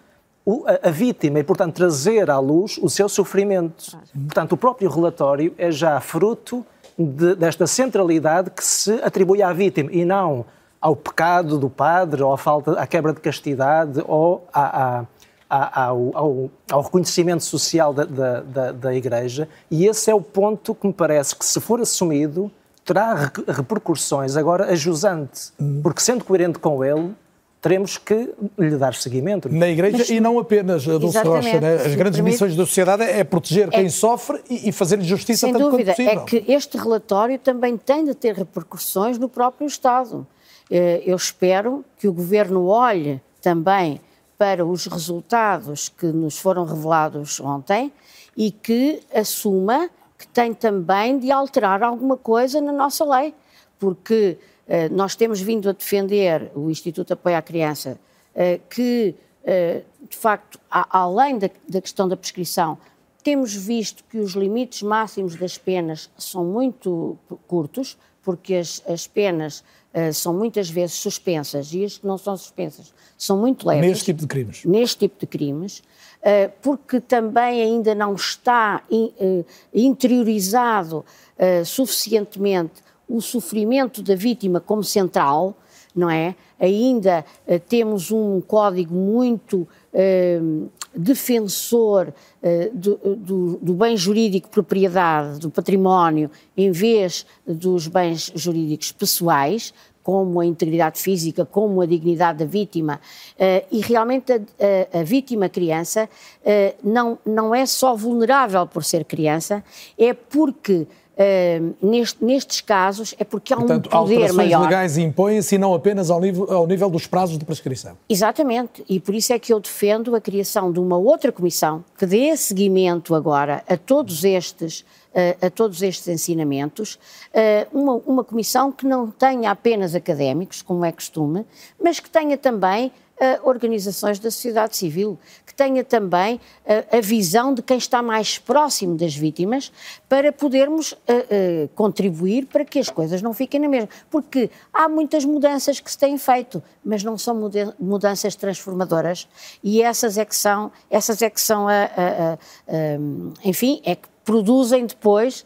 a, vítima e, portanto, trazer à luz o seu sofrimento. Portanto, o próprio relatório é já fruto de, desta centralidade que se atribui à vítima e não ao pecado do padre, ou à, falta, à quebra de castidade, ou à, à, ao, ao, ao, reconhecimento social da, da, da, Igreja. E esse é o ponto que me parece que, se for assumido, terá repercussões agora a jusante, porque sendo coerente com ele, teremos que lhe dar seguimento. Na Igreja Mas, e não apenas, a Dulce Rocha, né? as grandes missões da sociedade é proteger é, quem sofre e, e fazer-lhe justiça sem tanto dúvida, quanto possível. É que este relatório também tem de ter repercussões no próprio Estado. Eh, eu espero que o Governo olhe também para os resultados que nos foram revelados ontem e que assuma que tem também de alterar alguma coisa na nossa lei, porque nós temos vindo a defender o Instituto de Apoio à Criança, eh, que, eh, de facto, além da, questão da prescrição, temos visto que os limites máximos das penas são muito curtos, porque as, as penas são muitas vezes suspensas e as que não são suspensas são muito leves. Neste tipo de crimes. Neste tipo de crimes, porque também ainda não está interiorizado suficientemente o sofrimento da vítima como central, não é? Ainda uh, temos um código muito uh, defensor uh, do, do, do, bem jurídico propriedade, do património, em vez dos bens jurídicos pessoais, como a integridade física, como a dignidade da vítima. e realmente a, a, a vítima criança não, não é só vulnerável por ser criança, é porque Uh, neste, nestes casos é porque há Portanto, um poder alterações maior. legais impõem-se e não apenas ao nível, ao nível dos prazos de prescrição. Exatamente, e por isso é que eu defendo a criação de uma outra comissão que dê seguimento agora a todos estes, uh, a todos estes ensinamentos, uh, uma, uma comissão que não tenha apenas académicos, como é costume, mas que tenha também organizações da sociedade civil, que tenha também uh, a visão de quem está mais próximo das vítimas para podermos uh, contribuir para que as coisas não fiquem na mesma. Porque há muitas mudanças que se têm feito, mas não são mudanças transformadoras e essas é que são, essas é que são a, a, a, a enfim, é que produzem depois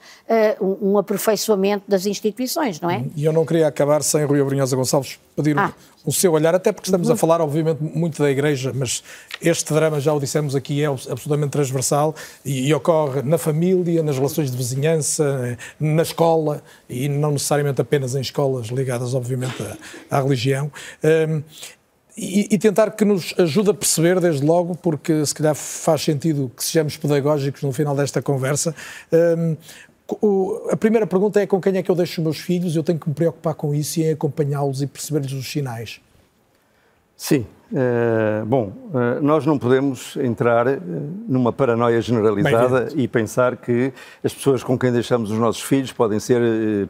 uh, um, aperfeiçoamento das instituições, não é? E eu não queria acabar sem Rui Abrinhosa Gonçalves pedir ah. o, o, seu olhar, até porque estamos a falar, obviamente, muito da Igreja, mas este drama, já o dissemos aqui, é absolutamente transversal e, e ocorre na família, nas relações de vizinhança, na escola e não necessariamente apenas em escolas ligadas, obviamente, à, à religião. Um, e, e, tentar que nos ajude a perceber, desde logo, porque se calhar faz sentido que sejamos pedagógicos no final desta conversa. Um, o, a primeira pergunta é com quem é que eu deixo os meus filhos, eu tenho que me preocupar com isso e em acompanhá-los e perceber-lhes os sinais. Sim. Uh, bom, uh, nós não podemos entrar uh, numa paranoia generalizada e pensar que as pessoas com quem deixamos os nossos filhos podem ser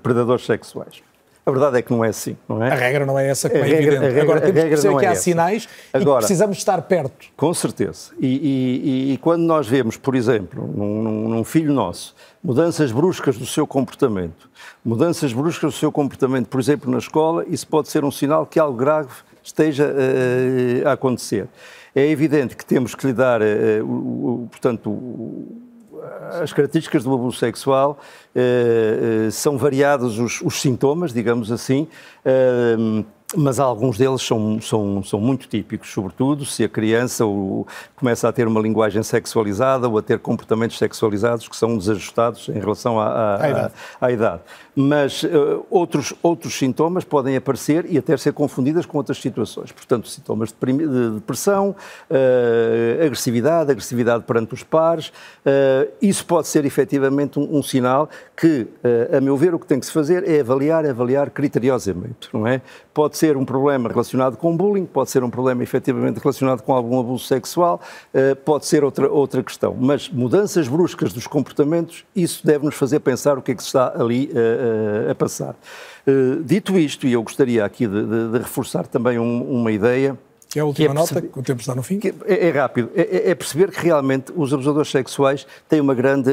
predadores sexuais. A verdade é que não é assim, não é? A regra não é essa, como é evidente. Regra, Agora, temos que perceber que é há essa. sinais Agora, e precisamos estar perto. Com certeza. E, e, e, quando nós vemos, por exemplo, num, num filho nosso, mudanças bruscas do seu comportamento, mudanças bruscas do seu comportamento, por exemplo, na escola, isso pode ser um sinal que algo grave esteja uh, a acontecer. É evidente que temos que lhe dar, uh, portanto, as características do abuso sexual eh, eh, são variados os, os, sintomas, digamos assim, eh, mas alguns deles são, são, são muito típicos, sobretudo se a criança começa a ter uma linguagem sexualizada ou a ter comportamentos sexualizados que são desajustados em relação à, à, à, idade. à idade. Mas uh, outros, outros sintomas podem aparecer e até ser confundidas com outras situações. Portanto, sintomas de, de depressão, uh, agressividade, agressividade perante os pares. Uh, isso pode ser efetivamente um, um sinal que, a meu ver, o que tem que se fazer é avaliar, avaliar criteriosamente, não é? Pode ser um problema relacionado com bullying, pode ser um problema efetivamente relacionado com algum abuso sexual, pode ser outra, outra questão. Mas mudanças bruscas dos comportamentos, isso deve-nos fazer pensar o que é que se está ali a passar. Uh, dito isto, e eu gostaria aqui de, de, de reforçar também um, uma ideia. Que é a última é nota, que o tempo está no fim. É, é, rápido. É, é, é, perceber que realmente os abusadores sexuais têm uma grande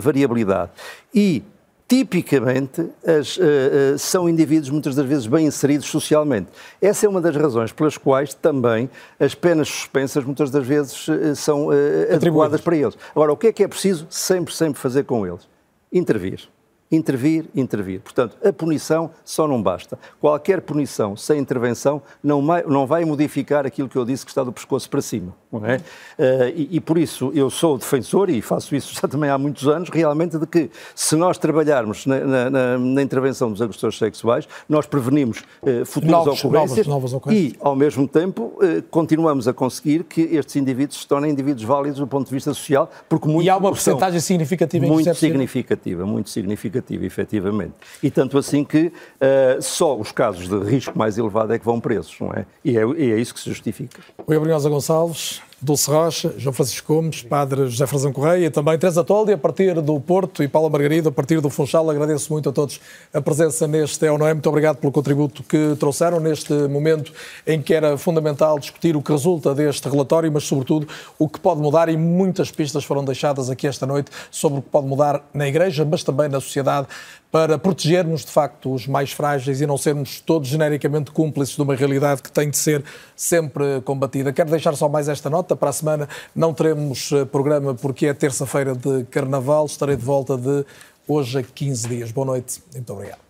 variabilidade. E tipicamente as, uh, uh, são indivíduos muitas das vezes bem inseridos socialmente. Essa é uma das razões pelas quais também as penas suspensas muitas das vezes uh, são adequadas para eles. Agora, o que é que é preciso sempre, sempre fazer com eles? Intervir intervir, intervir. Portanto, a punição só não basta. Qualquer punição sem intervenção não vai, não vai modificar aquilo que eu disse que está do pescoço para cima. Não é? Uh, e, e, por isso eu sou defensor, e faço isso já também há muitos anos, realmente de que se nós trabalharmos na, na, na intervenção dos agressores sexuais, nós prevenimos uh, futuras novos, ocorrências, novas ocorrências, e, ao mesmo tempo, uh, continuamos a conseguir que estes indivíduos se tornem indivíduos válidos do ponto de vista social, porque muito E há uma porcentagem significativa em Muito significativa, muito significativa, efetivamente. E tanto assim que só os casos de risco mais elevado é que vão presos, não é? E é, e é isso que se justifica. Oi, Brunhosa Gonçalves. Dulce Rocha, João Francisco Gomes, Padre José Frazão Correia e também Teresa Toldi, a partir do Porto, e Paula Margarida, a partir do Funchal. Agradeço muito a todos a presença neste É Noé. Muito obrigado pelo contributo que trouxeram neste momento em que era fundamental discutir o que resulta deste relatório, mas, sobretudo, o que pode mudar. E muitas pistas foram deixadas aqui esta noite sobre o que pode mudar na Igreja, mas também na sociedade, para protegermos, de facto, os mais frágeis e não sermos todos genericamente cúmplices de uma realidade que tem de ser sempre combatida. Quero deixar só mais esta nota. Para a semana não teremos eh, programa porque é terça-feira de Carnaval. Estarei de volta de hoje a 15 dias. Boa noite. Muito obrigado.